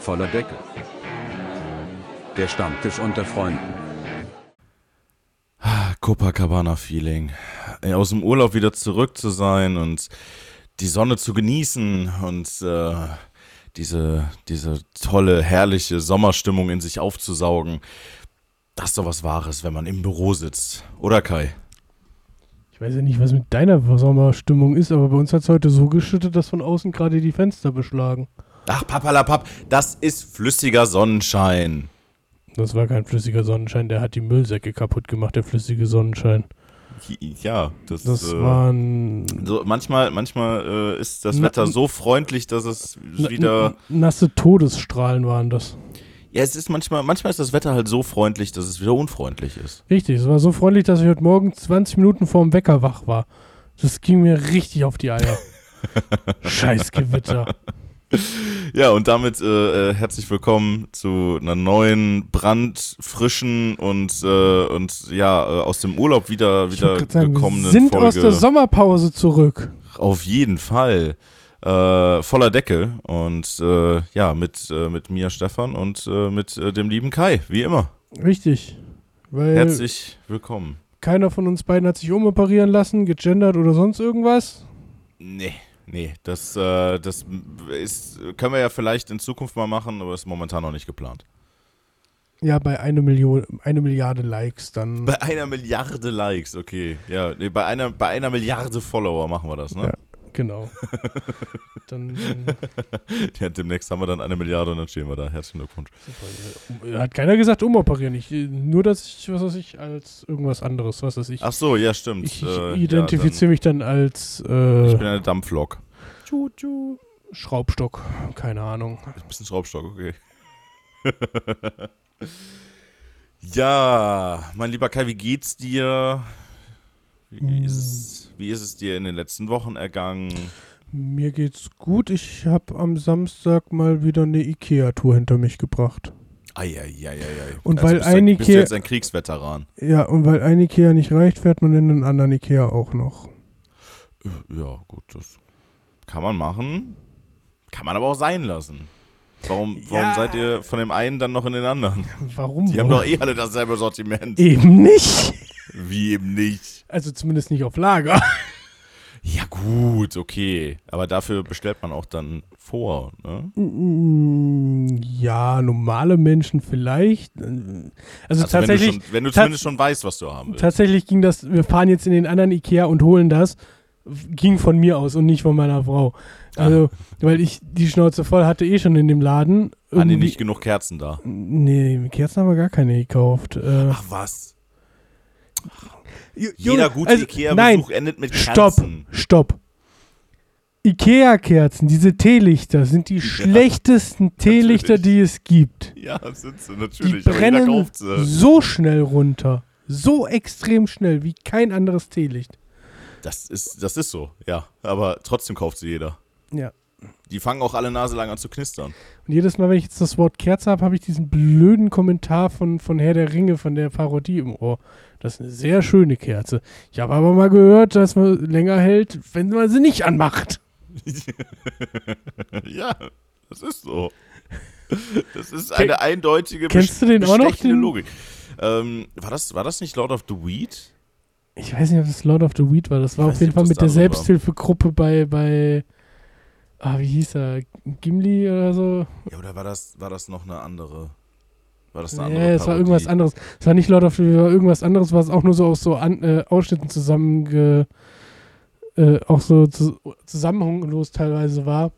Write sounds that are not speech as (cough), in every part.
voller Deckel. Der Stammtisch unter Freunden. Copacabana-Feeling. Ey, Aus dem Urlaub wieder zurück zu sein und die Sonne zu genießen und äh, diese, diese tolle, herrliche Sommerstimmung in sich aufzusaugen. Das ist doch was Wahres, wenn man im Büro sitzt. Oder Kai? Ich weiß ja nicht, was mit deiner Sommerstimmung ist, aber bei uns hat es heute so geschüttet, dass von außen gerade die Fenster beschlagen. Ach, papalapap, das ist flüssiger Sonnenschein. Das war kein flüssiger Sonnenschein, der hat die Müllsäcke kaputt gemacht, der flüssige Sonnenschein. Ja, das, Das äh, war ein so, manchmal, manchmal äh, ist das Na- Wetter so freundlich, dass es wieder. nasse Todesstrahlen waren das. Ja, es ist manchmal, manchmal ist das Wetter halt so freundlich, dass es wieder unfreundlich ist. Richtig, es war so freundlich, dass ich heute Morgen 20 Minuten vorm Wecker wach war. Das ging mir richtig auf die Eier. (laughs) Scheiß Gewitter. (laughs) Ja, und damit äh, äh, herzlich willkommen zu einer neuen, brandfrischen und, äh, und ja, äh, aus dem Urlaub wieder, wieder sagen, wir gekommenen sind Folge. aus der Sommerpause zurück. Auf jeden Fall. Äh, voller Deckel und äh, ja, mit, mit mir Stefan und mit dem lieben Kai, wie immer. Richtig. Herzlich willkommen. keiner von uns beiden hat sich umoperieren lassen, gegendert oder sonst irgendwas. Nee, nee, das, äh, das ist, können wir ja vielleicht in Zukunft mal machen, aber ist momentan noch nicht geplant. Ja, bei eine Million, eine Milliarde Likes dann. Bei einer Milliarde Likes, okay. Ja, nee, bei einer, bei einer Milliarde Follower machen wir das, ne? Ja. Genau. (laughs) dann Ja. demnächst haben wir dann eine Milliarde und dann stehen wir da. Herzlichen Glückwunsch. super. hat keiner gesagt umoperieren. Ich, nur, dass ich, was weiß ich, als irgendwas anderes, was weiß ich. Ach so, ja, stimmt. ich Äh, ich identifiziere mich dann als äh, Ich bin eine Dampflok. Schraubstock. Keine Ahnung. Ein bisschen Schraubstock, okay. (laughs) ja, mein lieber Kai, wie geht's dir? Wie ist, es, wie ist es dir in den letzten Wochen ergangen? Mir geht's gut. Ich habe am Samstag mal wieder eine Ikea-Tour hinter mich gebracht. Eieieiei. Und Also weil bist ein bist du jetzt ein Kriegsveteran. Ja, und weil ein Ikea nicht reicht, fährt man in einen anderen Ikea auch noch. Ja, gut, das kann man machen. Kann man aber auch sein lassen. Warum, warum Ja. seid ihr von dem einen dann noch in den anderen? Warum? Die haben doch eh alle dasselbe Sortiment. Eben nicht. Wie eben nicht. Also zumindest nicht auf Lager. Ja, gut, okay. Aber dafür bestellt man auch dann vor, ne? Mm, Ja, normale Menschen vielleicht. Also, Also tatsächlich, wenn du, schon, wenn du zumindest schon weißt, was du haben willst. tatsächlich ging das, wir fahren jetzt in den anderen Ikea und holen das, ging von mir aus und nicht von meiner Frau. Also, weil ich die Schnauze voll hatte eh schon in dem Laden. Haben die Irgendwie- nicht genug Kerzen da? Nee, Kerzen haben wir gar keine gekauft. Äh, Ach was. Jeder gute also, Ikea-Besuch endet mit Stopp, Kerzen. stopp. Ikea-Kerzen, diese Teelichter, sind die schlechtesten Teelichter, natürlich. die es gibt. Ja, sind sie Die natürlich. jeder brennen so schnell runter. So extrem schnell wie kein anderes Teelicht. Das ist, das ist so, ja. Aber trotzdem kauft sie jeder. Ja. Die fangen auch alle Nase lang an zu knistern. Und jedes Mal, wenn ich jetzt das Wort Kerze habe, habe ich diesen blöden Kommentar von, von Herr der Ringe, von der Parodie im Ohr. Das ist eine sehr schöne Kerze. Ich habe aber mal gehört, dass man länger hält, wenn man sie nicht anmacht. (laughs) ja, das ist so. Das ist eine eindeutige kennst du den auch noch, den- Logik. Ähm, war, das, war das nicht Lord of the Weed? Ich weiß nicht, ob das Lord of the Weed war. Das war auf jeden nicht, Fall mit der. Selbsthilfegruppe bei, bei, ah, wie hieß er? Gimli oder so? Ja, oder war das, war das noch eine andere? War das eine Nee, andere es war irgendwas anderes. Es war nicht Lord of the es war irgendwas anderes, was auch nur so aus so an, äh, Ausschnitten zusammenge, äh, auch so zu, zusammenhanglos teilweise war.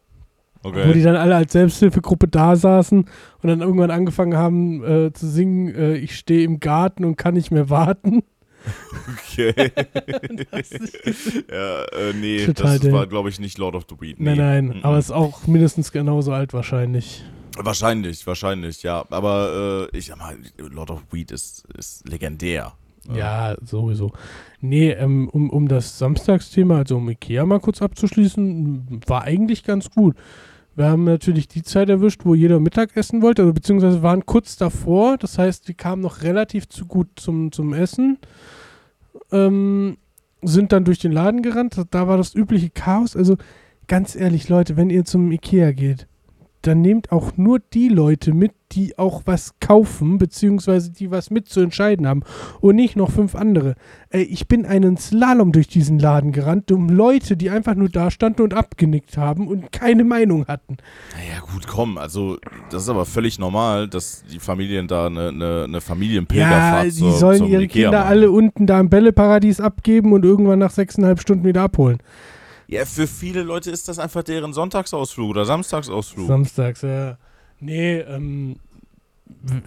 Wo die Okay. dann alle als Selbsthilfegruppe da saßen und dann irgendwann angefangen haben äh, zu singen, äh, ich stehe im Garten und kann nicht mehr warten. Okay. (laughs) Ja, äh, nee, Total das war, glaube ich, nicht Lord of the Weed. Nee. Nein, nein, Mhm. aber es ist auch mindestens genauso alt wahrscheinlich. Wahrscheinlich, wahrscheinlich, ja. Aber äh, ich sag mal, Lord of Weed ist, ist legendär. Ja, sowieso. Nee, ähm, um, um das Samstagsthema, also um Ikea mal kurz abzuschließen, war eigentlich ganz gut. Wir haben natürlich die Zeit erwischt, wo jeder Mittag essen wollte, also beziehungsweise waren kurz davor. Das heißt, wir kamen noch relativ zu gut zum, zum Essen. Ähm, sind dann durch den Laden gerannt. Da war das übliche Chaos. Also ganz ehrlich, Leute, wenn ihr zum Ikea geht, dann nehmt auch nur die Leute mit, die auch was kaufen, beziehungsweise die was mitzuentscheiden haben und nicht noch fünf andere. Ey, ich bin einen Slalom durch diesen Laden gerannt, um Leute, die einfach nur da standen und abgenickt haben und keine Meinung hatten. Naja, gut, komm, also das ist aber völlig normal, dass die Familien da eine, eine, eine Familienpilgerfahrt Ja, die zur, sollen ihre Ikea Kinder machen. alle unten da im Bälleparadies abgeben und irgendwann nach sechseinhalb Stunden wieder abholen. Ja, für viele Leute ist das einfach deren Sonntagsausflug oder Samstagsausflug. Samstags, ja. Nee, ähm,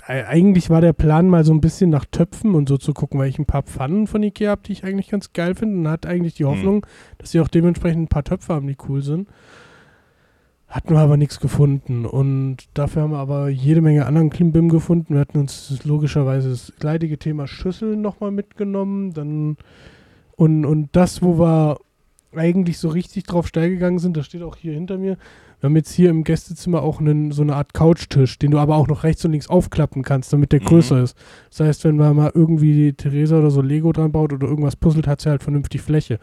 eigentlich war der Plan mal so ein bisschen nach Töpfen und so zu gucken, weil ich ein paar Pfannen von Ikea habe, die ich eigentlich ganz geil finde und hat eigentlich die Hm. Hoffnung, dass sie auch dementsprechend ein paar Töpfe haben, die cool sind. Hatten wir aber nichts gefunden und dafür haben wir aber jede Menge anderen Klimbim gefunden. Wir hatten uns logischerweise das leidige Thema Schüsseln nochmal mitgenommen, dann und, und das, wo wir eigentlich so richtig drauf steil gegangen sind, das steht auch hier hinter mir, wir haben jetzt hier im Gästezimmer auch einen, so eine Art Couchtisch, den du aber auch noch rechts und links aufklappen kannst, damit der Mhm. größer ist. Das heißt, wenn man mal irgendwie Theresa oder so Lego dran baut oder irgendwas puzzelt, hat sie halt vernünftig Fläche.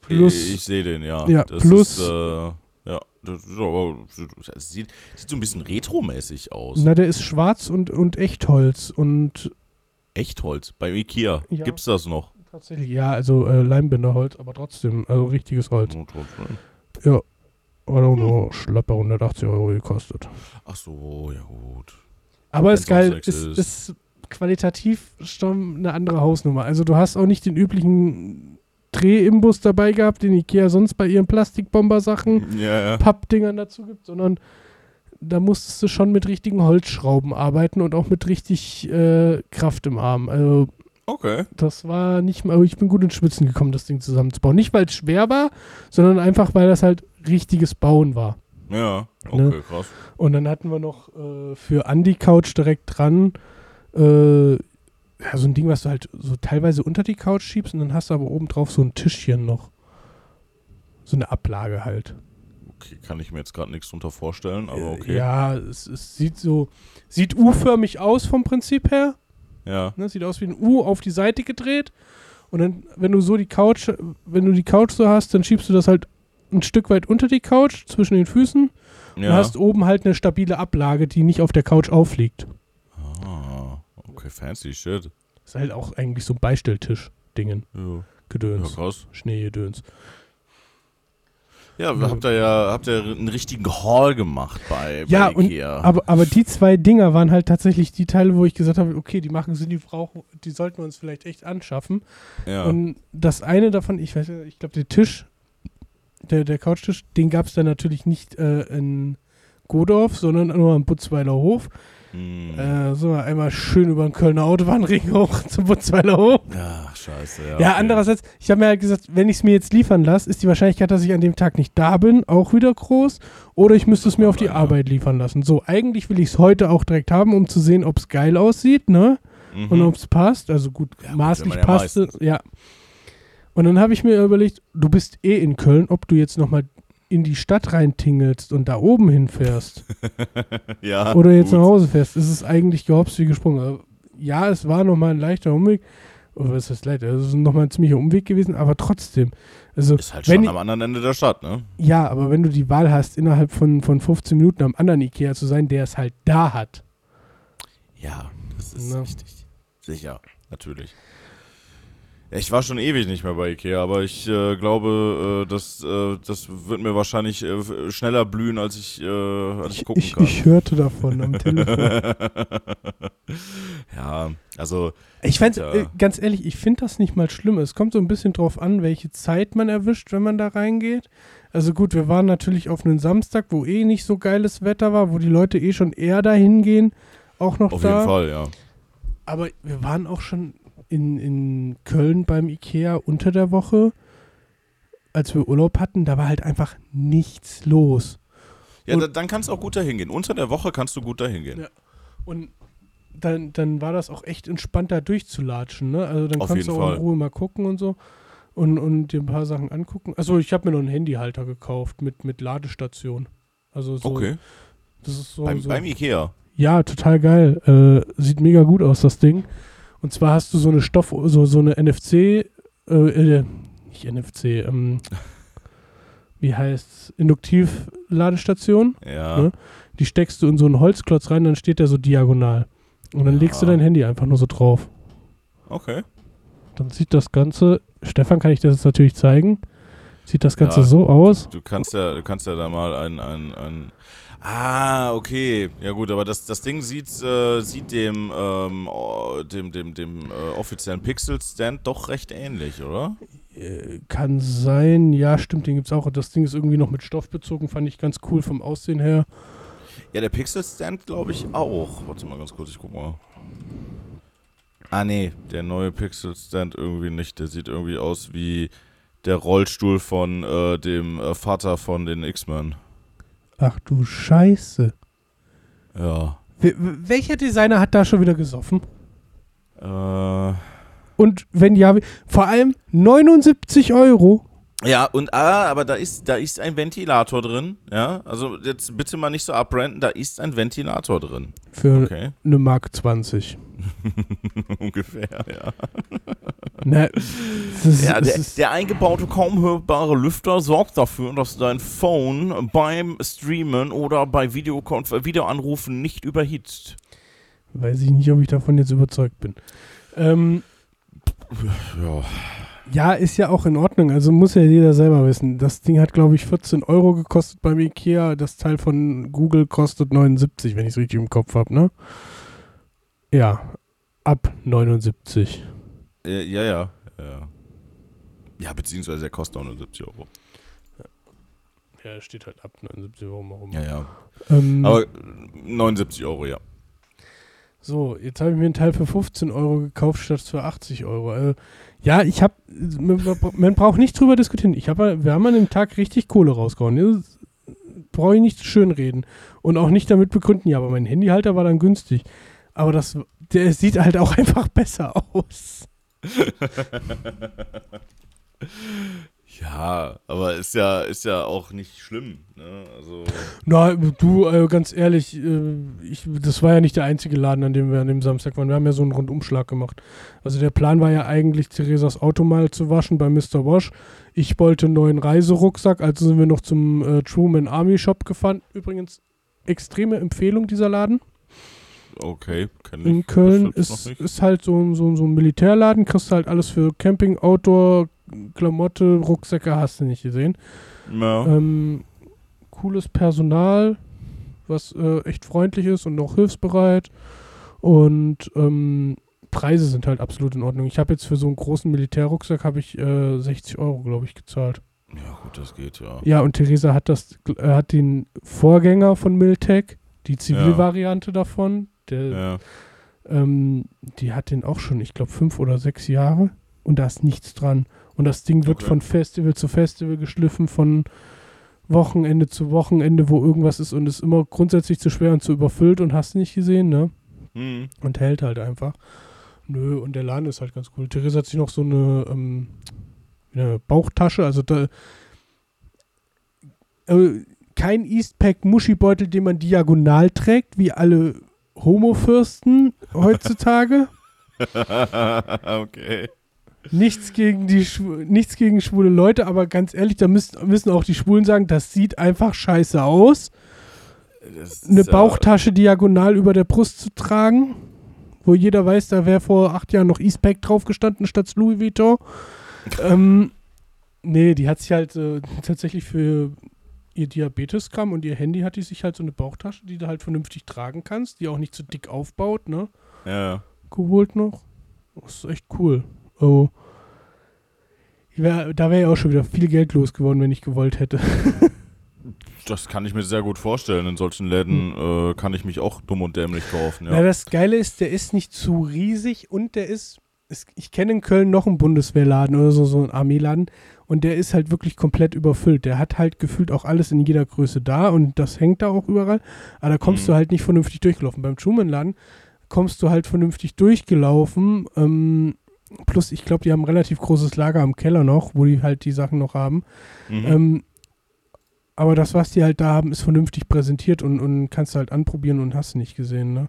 Plus, ich, ich sehe den, ja. Ja, das plus- Ist, äh, ja, das, sieht, sieht so ein bisschen retromäßig aus. na, der ist schwarz und, und Echtholz und Echtholz, beim Ikea. Ja. Gibt's das noch? Tatsächlich, ja, also äh, Leimbinderholz, aber trotzdem, also richtiges Holz. Ja, hat auch nur schlappe 180 Euro gekostet. Ach so, ja gut. Aber ist geil, ist, ist qualitativ schon eine andere Hausnummer. Also du hast auch nicht den üblichen Drehimbus dabei gehabt, den Ikea sonst bei ihren Plastikbomber-Sachen, Ja, ja. Pappdingern dazu gibt, sondern da musstest du schon mit richtigen Holzschrauben arbeiten und auch mit richtig äh, Kraft im Arm. Also Okay. das war nicht mal, ich bin gut ins Schwitzen gekommen, das Ding zusammenzubauen. Nicht, weil es schwer war, sondern einfach, weil das halt richtiges Bauen war. Ja, okay, Ne? krass. Und dann hatten wir noch äh, für Andy Couch direkt dran äh, ja, so ein Ding, was du halt so teilweise unter die Couch schiebst und dann hast du aber oben drauf so ein Tischchen noch. So eine Ablage halt. Okay, kann ich mir jetzt gerade nichts drunter vorstellen, aber okay. Äh, Ja, es, es sieht so, sieht U-förmig aus vom Prinzip her. Ja. Ne? Sieht aus wie ein U auf die Seite gedreht. Und dann, wenn du so die Couch, wenn du die Couch so hast, dann schiebst du das halt ein Stück weit unter die Couch, zwischen den Füßen. Und ja. hast oben halt eine stabile Ablage, die nicht auf der Couch aufliegt. Ah, okay, fancy shit. Ist halt auch eigentlich so ein Beistelltisch-Dingen. Ja, ja Gedöns. krass. Schneegedöns. Ja, habt ihr ja habt ihr einen richtigen Haul gemacht bei, bei Ja, und- Ikea. Aber, aber die zwei Dinger waren halt tatsächlich die Teile, wo ich gesagt habe, okay, die machen Sinn, die brauchen, die sollten wir uns vielleicht echt anschaffen. ja. Und das eine davon, ich weiß nicht, ich glaube, der Tisch, der, der Couchtisch, den gab es dann natürlich nicht äh, in Godorf, sondern nur am Butzweiler Hof. Hm. Äh, so, einmal schön über den Kölner Autobahnring (laughs) hoch zum Butzweiler Hof. ja, scheiße, ja. Ja, okay. andererseits, ich habe mir halt gesagt, wenn ich es mir jetzt liefern lasse, ist die Wahrscheinlichkeit, dass ich an dem Tag nicht da bin, auch wieder groß. Oder ich müsste es mir auf die Ja. Arbeit liefern lassen. So, eigentlich will ich es heute auch direkt haben, um zu sehen, ob es geil aussieht, ne? Mhm. Und ob es passt. Also gut, Ja, gut, maßlich ja passt es. Ja. Und dann habe ich mir überlegt, du bist eh in Köln, ob du jetzt nochmal in die Stadt reintingelst und da oben hinfährst (laughs) ja, oder jetzt gut. nach Hause fährst, ist es eigentlich gehopst wie gesprungen. Aber Ja, es war nochmal ein leichter Umweg. Oder was heißt leicht? Es ist nochmal ein ziemlicher Umweg gewesen, aber trotzdem. Also, Ist halt schon ich- am anderen Ende der Stadt, ne? ja, aber wenn du die Wahl hast, innerhalb von, von 15 Minuten am anderen Ikea zu sein, der es halt da hat. Ja, das ist Na. richtig. Sicher, natürlich. Ich war schon ewig nicht mehr bei Ikea, aber ich äh, glaube, äh, das, äh, das wird mir wahrscheinlich äh, schneller blühen, als ich, äh, als ich gucken Ich, kann. ich hörte davon am Telefon. (laughs) ja, also, Ich find's, Ja. äh, ganz ehrlich, ich finde das nicht mal schlimm. Es kommt so ein bisschen drauf an, welche Zeit man erwischt, wenn man da reingeht. Also gut, wir waren natürlich auf einen Samstag, wo eh nicht so geiles Wetter war, wo die Leute eh schon eher dahin gehen, auch noch auf da. jeden Fall, ja. Aber wir waren auch schon in, in Köln beim Ikea unter der Woche, als wir Urlaub hatten, da war halt einfach nichts los. Ja, Und- da, dann kannst du auch gut dahin gehen. Unter der Woche kannst du gut dahin gehen. Ja. Und dann, dann war das auch echt entspannt, da durchzulatschen. Ne? Also dann Auf kannst du auch Fall. in Ruhe mal gucken und so. Und, und dir ein paar Sachen angucken. Also ich habe mir noch einen Handyhalter gekauft mit, mit Ladestation. Also so, Okay. das ist so, beim, so. beim Ikea. Ja, total geil. Äh, sieht mega gut aus, das Ding. Und zwar hast du so eine Stoff, so, so eine NFC, äh, äh, nicht NFC, ähm, wie heißt Induktiv-Ladestation. Ja. Ne? Die steckst du in so einen Holzklotz rein, dann steht der so diagonal. Und dann legst du Ja. dein Handy einfach nur so drauf. Okay. Dann sieht das Ganze, Stefan kann ich das jetzt natürlich zeigen, sieht das Ganze Ja. so aus. Du kannst ja, du kannst ja da mal ein, ein, ein Ah, okay. Ja gut, aber das, das Ding sieht, äh, sieht dem, ähm, oh, dem, dem, dem äh, offiziellen Pixel-Stand doch recht ähnlich, oder? Äh, Kann sein, ja, stimmt, den gibt's auch. Das Ding ist irgendwie noch mit Stoff bezogen, fand ich ganz cool vom Aussehen her. Ja, der Pixel-Stand glaube ich auch. Warte mal ganz kurz, ich guck mal. Ah nee, der neue Pixel-Stand irgendwie nicht. Der sieht irgendwie aus wie der Rollstuhl von äh, dem äh, Vater von den X-Men. Ach du Scheiße. Ja. Wel- welcher Designer hat da schon wieder gesoffen? Äh, Und wenn ja, vor allem 79 Euro. Ja, und ah, aber da ist, da ist ein Ventilator drin. Ja, also jetzt bitte mal nicht so abbranden, da ist ein Ventilator drin. Für Okay. eine Mark 20. (laughs) Ungefähr, ja. Ne, das ist, ja der, der eingebaute, kaum hörbare Lüfter sorgt dafür, dass dein Phone beim Streamen oder bei Videokonf Videoanrufen nicht überhitzt. weiß ich nicht, ob ich davon jetzt überzeugt bin. Ähm, Ja. Ja, ist ja auch in Ordnung. Also muss ja jeder selber wissen. Das Ding hat, glaube ich, 14 Euro gekostet beim Ikea. Das Teil von Google kostet 79, wenn ich es richtig im Kopf habe, ne? Ja, ab 79. Äh, ja, ja, ja. Ja, beziehungsweise der kostet 79 Euro. Ja, steht halt ab 79 Euro mal rum. Ja, ja. Ähm, Aber äh, 79 Euro, ja. So, jetzt habe ich mir einen Teil für 15 Euro gekauft statt für 80 Euro. Äh, ja, ich habe, man, braucht nicht drüber diskutieren. Ich habe, wir haben an dem Tag richtig Kohle rausgehauen. Brauche ich nicht schönreden und auch nicht damit begründen. Ja, aber mein Handyhalter war dann günstig. Aber das, der sieht halt auch (laughs) einfach besser aus. (laughs) Ja, aber ist ja, ist ja auch nicht schlimm. Ne? Also, Na, du, äh, ganz ehrlich, äh, ich, das war ja nicht der einzige Laden, an dem wir an dem Samstag waren. Wir haben ja so einen Rundumschlag gemacht. Also der Plan war ja eigentlich, Theresas Auto mal zu waschen bei Mr. Wash. Ich wollte einen neuen Reiserucksack, also sind wir noch zum äh, Truman Army Shop gefahren. Übrigens, extreme Empfehlung dieser Laden. okay, kenn ich. In Köln ist, ist halt so, ein- so, so ein Militärladen, kriegst du halt alles für Camping, Outdoor, Klamotte, Rucksäcke, hast du nicht gesehen. Ja. Ähm, cooles Personal, was äh, echt freundlich ist und auch hilfsbereit. Und ähm, Preise sind halt absolut in Ordnung. Ich habe jetzt für so einen großen Militärrucksack habe ich äh, 60 Euro, glaube ich, gezahlt. ja, gut, das geht, ja. Ja, und Theresa hat das, äh, hat den Vorgänger von Miltech, die Zivilvariante davon, der, Ja. ähm, die hat den auch schon, ich glaube, fünf oder sechs Jahre und da ist nichts dran. Und das Ding wird Okay. von Festival zu Festival geschliffen, von Wochenende zu Wochenende, wo irgendwas ist und ist immer grundsätzlich zu schwer und zu überfüllt und hast nicht gesehen, ne? Hm. Und hält halt einfach. Nö, und der Laden ist halt ganz cool. Theresa hat sich noch so eine, ähm, eine Bauchtasche, also da, äh, kein Eastpack-Muschibeutel, den man diagonal trägt, wie alle Homofürsten heutzutage. (laughs) okay. Nichts gegen die nichts gegen schwule Leute, aber ganz ehrlich, da müssen, müssen auch die Schwulen sagen, das sieht einfach scheiße aus. Das Eine Bauchtasche diagonal über der Brust zu tragen, wo jeder weiß, da wäre vor acht Jahren noch Eastpack drauf gestanden statt Louis Vuitton. (laughs) ähm, nee, die hat sich halt äh, tatsächlich für ihr Diabeteskram und ihr Handy hat die sich halt so eine Bauchtasche, die du halt vernünftig tragen kannst, die auch nicht zu dick aufbaut, ne? Ja. geholt noch. Das ist echt cool. Oh. Ich wär, da wäre ja auch schon wieder viel Geld los geworden, wenn ich gewollt hätte. (laughs) Das kann ich mir sehr gut vorstellen. In solchen Läden Hm. äh, kann ich mich auch dumm und dämlich kaufen, Ja. ja. das Geile ist, der ist nicht zu riesig und der ist, ist ich kenne in Köln noch einen Bundeswehrladen oder so, so einen Armeeladen und der ist halt wirklich komplett überfüllt. Der hat halt gefühlt auch alles in jeder Größe da und das hängt da auch überall. Aber da kommst Mhm. du halt nicht vernünftig durchgelaufen. Beim Truman-Laden kommst du halt vernünftig durchgelaufen. Ähm, plus, ich glaube, die haben ein relativ großes Lager am Keller noch, wo die halt die Sachen noch haben. Mhm. Ähm, aber das, was die halt da haben, ist vernünftig präsentiert und, und kannst du halt anprobieren und hast nicht gesehen, ne?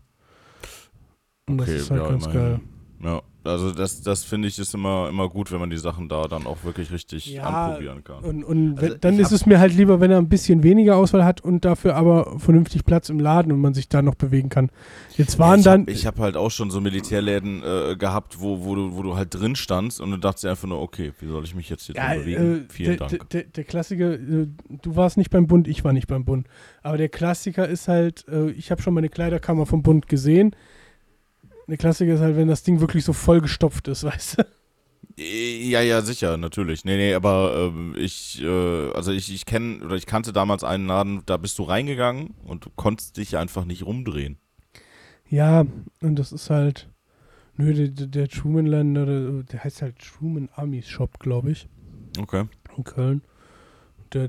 Und das okay, ist halt ja, ganz immerhin. geil. Ja. Also das, das finde ich ist immer, immer gut, wenn man die Sachen da dann auch wirklich richtig Ja, anprobieren kann. Und, und Also dann ist es mir halt lieber, wenn er ein bisschen weniger Auswahl hat und dafür aber vernünftig Platz im Laden und man sich da noch bewegen kann. Jetzt waren ich dann. Hab, ich habe halt auch schon so Militärläden äh, gehabt, wo, wo, du, wo du halt drin standst und du dachtest einfach nur, okay, wie soll ich mich jetzt hier ja, drin bewegen? äh, Vielen der, Dank. Der, der Klassiker, äh, du warst nicht beim Bund, ich war nicht beim Bund. Aber der Klassiker ist halt, äh, ich habe schon meine Kleiderkammer vom Bund gesehen. Der Klassiker ist halt, wenn das Ding wirklich so vollgestopft ist, (laughs) weißt du? Äh, Ja, ja, sicher, natürlich. Nee, nee, aber ähm, ich, äh, also ich, ich kenne oder ich kannte damals einen Laden, da bist du reingegangen und du konntest dich einfach nicht rumdrehen. Ja, und das ist halt, nö, der, der, der Truman-Land, der, der heißt halt Truman Army Shop, glaube ich. Okay. in Köln. Der,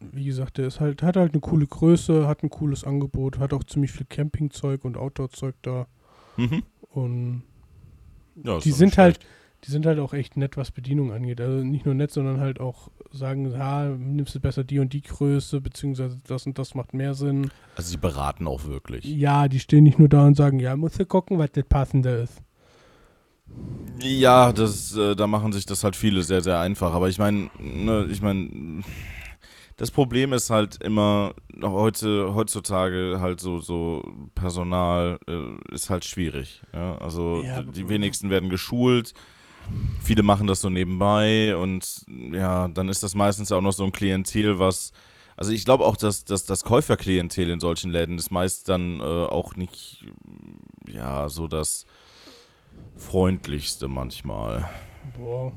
wie gesagt, der ist halt, hat halt eine coole Größe, hat ein cooles Angebot, hat auch ziemlich viel Campingzeug und Outdoor-Zeug da. Mhm. Und Ja, die sind halt, die sind halt auch echt nett, was Bedienung angeht. Also nicht nur nett, sondern halt auch sagen, ja, nimmst du besser die und die Größe, beziehungsweise das und das macht mehr Sinn. Also sie beraten auch wirklich. Ja, die stehen nicht nur da und sagen, ja, musst du gucken, was das passende ist. Ja, das, äh, da machen sich das halt viele sehr, sehr einfach. Aber ich meine, ne, ich meine, das Problem ist halt immer heute, heutzutage halt so, so Personal äh, ist halt schwierig. Ja? Also Ja, die wenigsten werden geschult. Viele machen das so nebenbei und ja, dann ist das meistens auch noch so ein Klientel, was also ich glaube auch, dass, dass das Käuferklientel in solchen Läden ist meist dann äh, auch nicht ja so das freundlichste manchmal. Boah.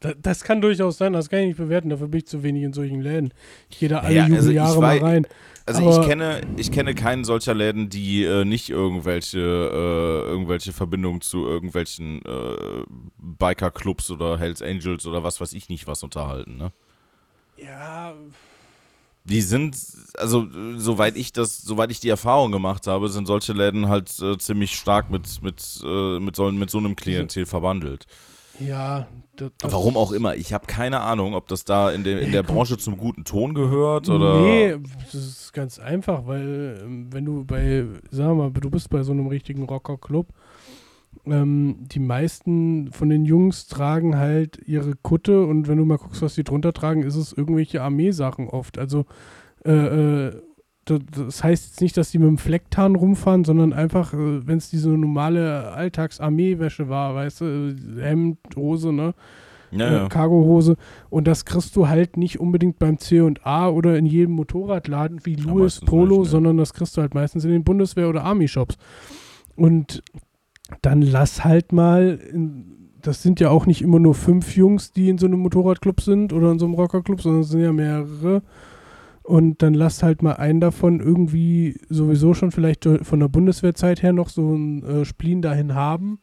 Da, das kann durchaus sein, das kann ich nicht bewerten, dafür bin ich zu wenig in solchen Läden. Ich gehe da alle Ja, also Jubeljahre mal rein. Also Aber- ich kenne, ich kenne keinen solcher Läden, die äh, nicht irgendwelche, äh, irgendwelche Verbindungen zu irgendwelchen äh, Biker-Clubs oder Hells Angels oder was weiß ich nicht was unterhalten, ne? Ja, Die sind, also soweit ich das, soweit ich die Erfahrung gemacht habe, sind solche Läden halt äh, ziemlich stark mit, mit, äh, mit, so, mit so einem Klientel verbandelt. Ja. Das, das Warum auch immer, ich habe keine Ahnung, ob das da in, der in der Branche zum guten Ton gehört oder. Nee, das ist ganz einfach, weil ähm, wenn du bei, sag mal, du bist bei so einem richtigen Rockerclub, ähm, die meisten von den Jungs tragen halt ihre Kutte und wenn du mal guckst, was die drunter tragen, ist es irgendwelche Armeesachen oft. Also äh, äh, das, heißt jetzt nicht, dass die mit dem Flecktarn rumfahren, sondern einfach, äh, wenn es diese normale Alltags-Armeewäsche war, weißt du, Hemd, Hose, ne? ja, äh. Cargohose. Und das kriegst du halt nicht unbedingt beim C&A oder in jedem Motorradladen wie Louis Polo, nicht, ne. sondern das kriegst du halt meistens in den Bundeswehr- oder Army-Shops. Und dann lass halt mal, das sind ja auch nicht immer nur fünf Jungs, die in so einem Motorradclub sind oder in so einem Rockerclub, sondern es sind ja mehrere. Und dann lass halt mal einen davon irgendwie sowieso schon vielleicht von der Bundeswehrzeit her noch so ein äh, Spleen dahin haben.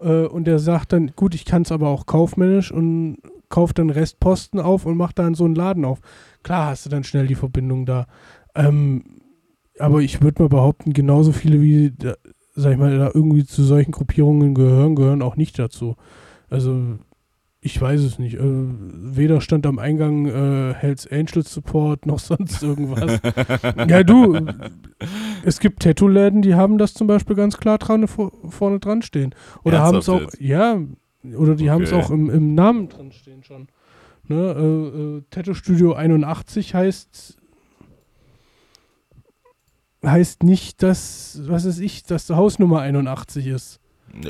Äh, und der sagt dann, gut, ich kann es aber auch kaufmännisch und kauft dann Restposten auf und macht dann so einen Laden auf. Klar hast du dann schnell die Verbindung da. Ähm, aber ich würde mal behaupten, genauso viele wie, da, sag ich mal, da irgendwie zu solchen Gruppierungen gehören, gehören auch nicht dazu. Also ich weiß es nicht. Äh, weder stand am Eingang äh, Hells Angels Support noch (laughs) sonst irgendwas. ja, du, es gibt Tattoo-Läden, die haben das zum Beispiel ganz klar dran, vor, vorne dran stehen. Oder haben es auch, Ernsthaft ja, oder die haben es Okay. auch im, im Namen drin stehen schon. Ne, äh, äh, Tattoo Studio 81 heißt heißt nicht, dass, was weiß ich, dass die Hausnummer 81 ist.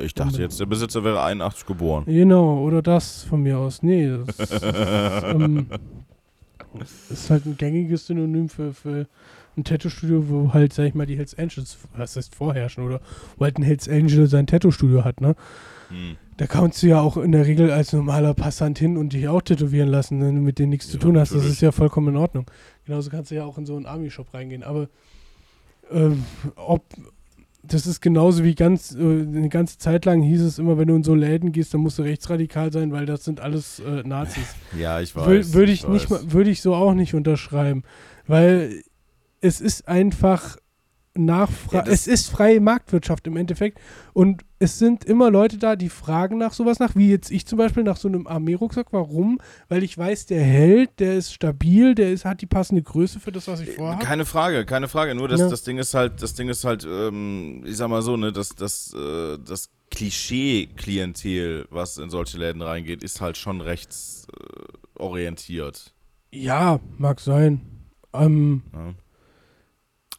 Ich dachte jetzt, der Besitzer wäre 81 geboren. Genau, oder das von mir aus. Nee, das ist, (laughs) ähm, das ist halt ein gängiges Synonym für, für ein Tattoo-Studio, wo halt, sag ich mal, die Hells Angels, was heißt vorherrschen, oder wo halt ein Hells Angel sein Tattoo-Studio hat, ne? Hm. Da kannst du ja auch in der Regel als normaler Passant hin und dich auch tätowieren lassen, wenn du mit denen nichts zu Ja, tun hast. Das natürlich. ist ja vollkommen in Ordnung. Genauso kannst du ja auch in so einen Army-Shop reingehen. Aber ähm, ob das ist genauso wie ganz äh, eine ganze Zeit lang hieß es immer, wenn du in so Läden gehst, dann musst du rechtsradikal sein, weil das sind alles äh, Nazis. (laughs) Ja, ich weiß. Wür- Würde ich, nicht weiß. mal, würde ich so auch nicht unterschreiben, weil es ist einfach Nachfrage. Ja, es ist freie Marktwirtschaft im Endeffekt und es sind immer Leute da, die fragen nach sowas nach, wie jetzt ich zum Beispiel nach so einem Armeerucksack. Warum? Weil ich weiß, der hält, der ist stabil, der ist, hat die passende Größe für das, was ich vorhabe. Keine Frage, keine Frage. Nur das, Ja. das Ding ist halt, das Ding ist halt, ähm, ich sag mal so, ne, das, das, äh, das Klischee-Klientel, was in solche Läden reingeht, ist halt schon rechtsorientiert. Ja, mag sein. Ähm, Ja.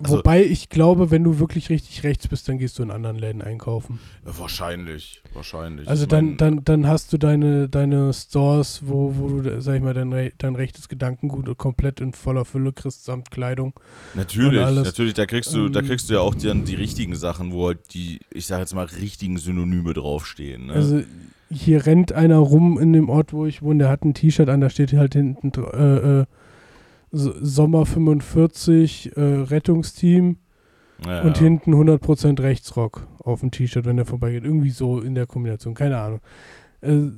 Also- wobei ich glaube, wenn du wirklich richtig rechts bist, dann gehst du in anderen Läden einkaufen. Wahrscheinlich, wahrscheinlich. Also Ich dann, dann, dann hast du deine, deine Stores, wo, wo du, sag ich mal, dein, dein rechtes Gedankengut komplett in voller Fülle kriegst, samt Kleidung. Natürlich, natürlich, da kriegst du, da Ähm, kriegst du ja auch dann die richtigen Sachen, wo halt die, ich sag jetzt mal, richtigen Synonyme draufstehen. Ne? Also hier rennt einer rum in dem Ort, wo ich wohne, der hat ein T-Shirt an, da steht halt hinten äh, äh, Sommer 45 äh, Rettungsteam ja, und ja. hinten 100% Rechtsrock auf dem T-Shirt, wenn der vorbeigeht. Irgendwie so in der Kombination, keine Ahnung. Äh,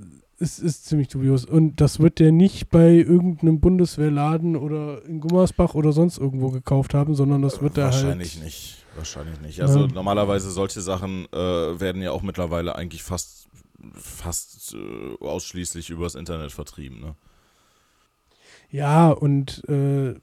es ist ziemlich dubios. Und das wird der nicht bei irgendeinem Bundeswehrladen oder in Gummersbach oder sonst irgendwo gekauft haben, sondern das wird er halt. Wahrscheinlich nicht. Wahrscheinlich nicht. Also Ja. normalerweise solche Sachen äh, werden ja auch mittlerweile eigentlich fast fast äh, ausschließlich übers Internet vertrieben. Ne? Ja, und äh,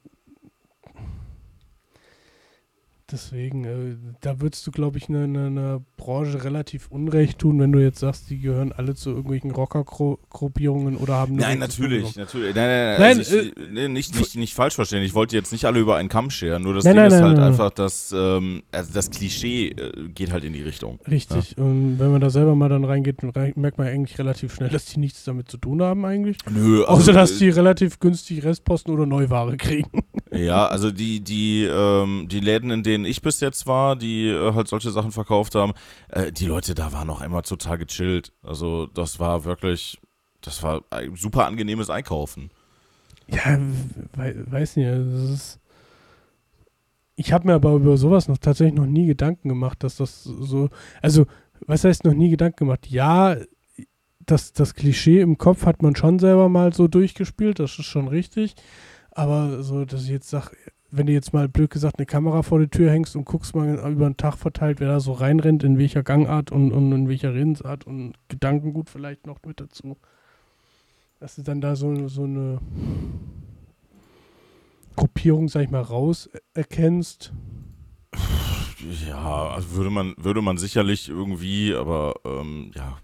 deswegen, äh, da würdest du, glaube ich, einer ne, ne Branche relativ Unrecht tun, wenn du jetzt sagst, die gehören alle zu irgendwelchen Rocker-Gruppierungen oder haben Nein, natürlich, natürlich. Nein, nein, nein. Nein, also ich, nee, nicht, nicht, nicht falsch verstehen. Ich wollte jetzt nicht alle über einen Kamm scheren. Nur das Nein, Ding nein, ist halt einfach, dass ähm, also das Klischee äh, geht halt in die Richtung. Richtig. Und wenn man da selber mal dann reingeht, rein- merkt man eigentlich relativ schnell, dass die nichts damit zu tun haben eigentlich. Nö, Außer, dass äh, die relativ günstig Restposten oder Neuware kriegen. Ja, also die, die, ähm, die Läden, in denen ich bis jetzt war, die äh, halt solche Sachen verkauft haben, äh, die Leute da waren noch einmal total gechillt. Also das war wirklich, das war ein super angenehmes Einkaufen. Ja, we weiß nicht. also Das ist ich habe mir aber über sowas noch tatsächlich noch nie Gedanken gemacht, dass das so. Also, was heißt noch nie Gedanken gemacht? Ja, das, das Klischee im Kopf hat man schon selber mal so durchgespielt, das ist schon richtig. Aber so, dass ich jetzt sage, wenn du jetzt mal blöd gesagt eine Kamera vor die Tür hängst und guckst mal über den Tag verteilt, wer da so reinrennt, in welcher Gangart und, und in welcher Redensart und Gedankengut vielleicht noch mit dazu. Dass du dann da so, so eine Gruppierung, sag ich mal, raus erkennst. Ja, also würde man, würde man sicherlich irgendwie, aber ähm, ja.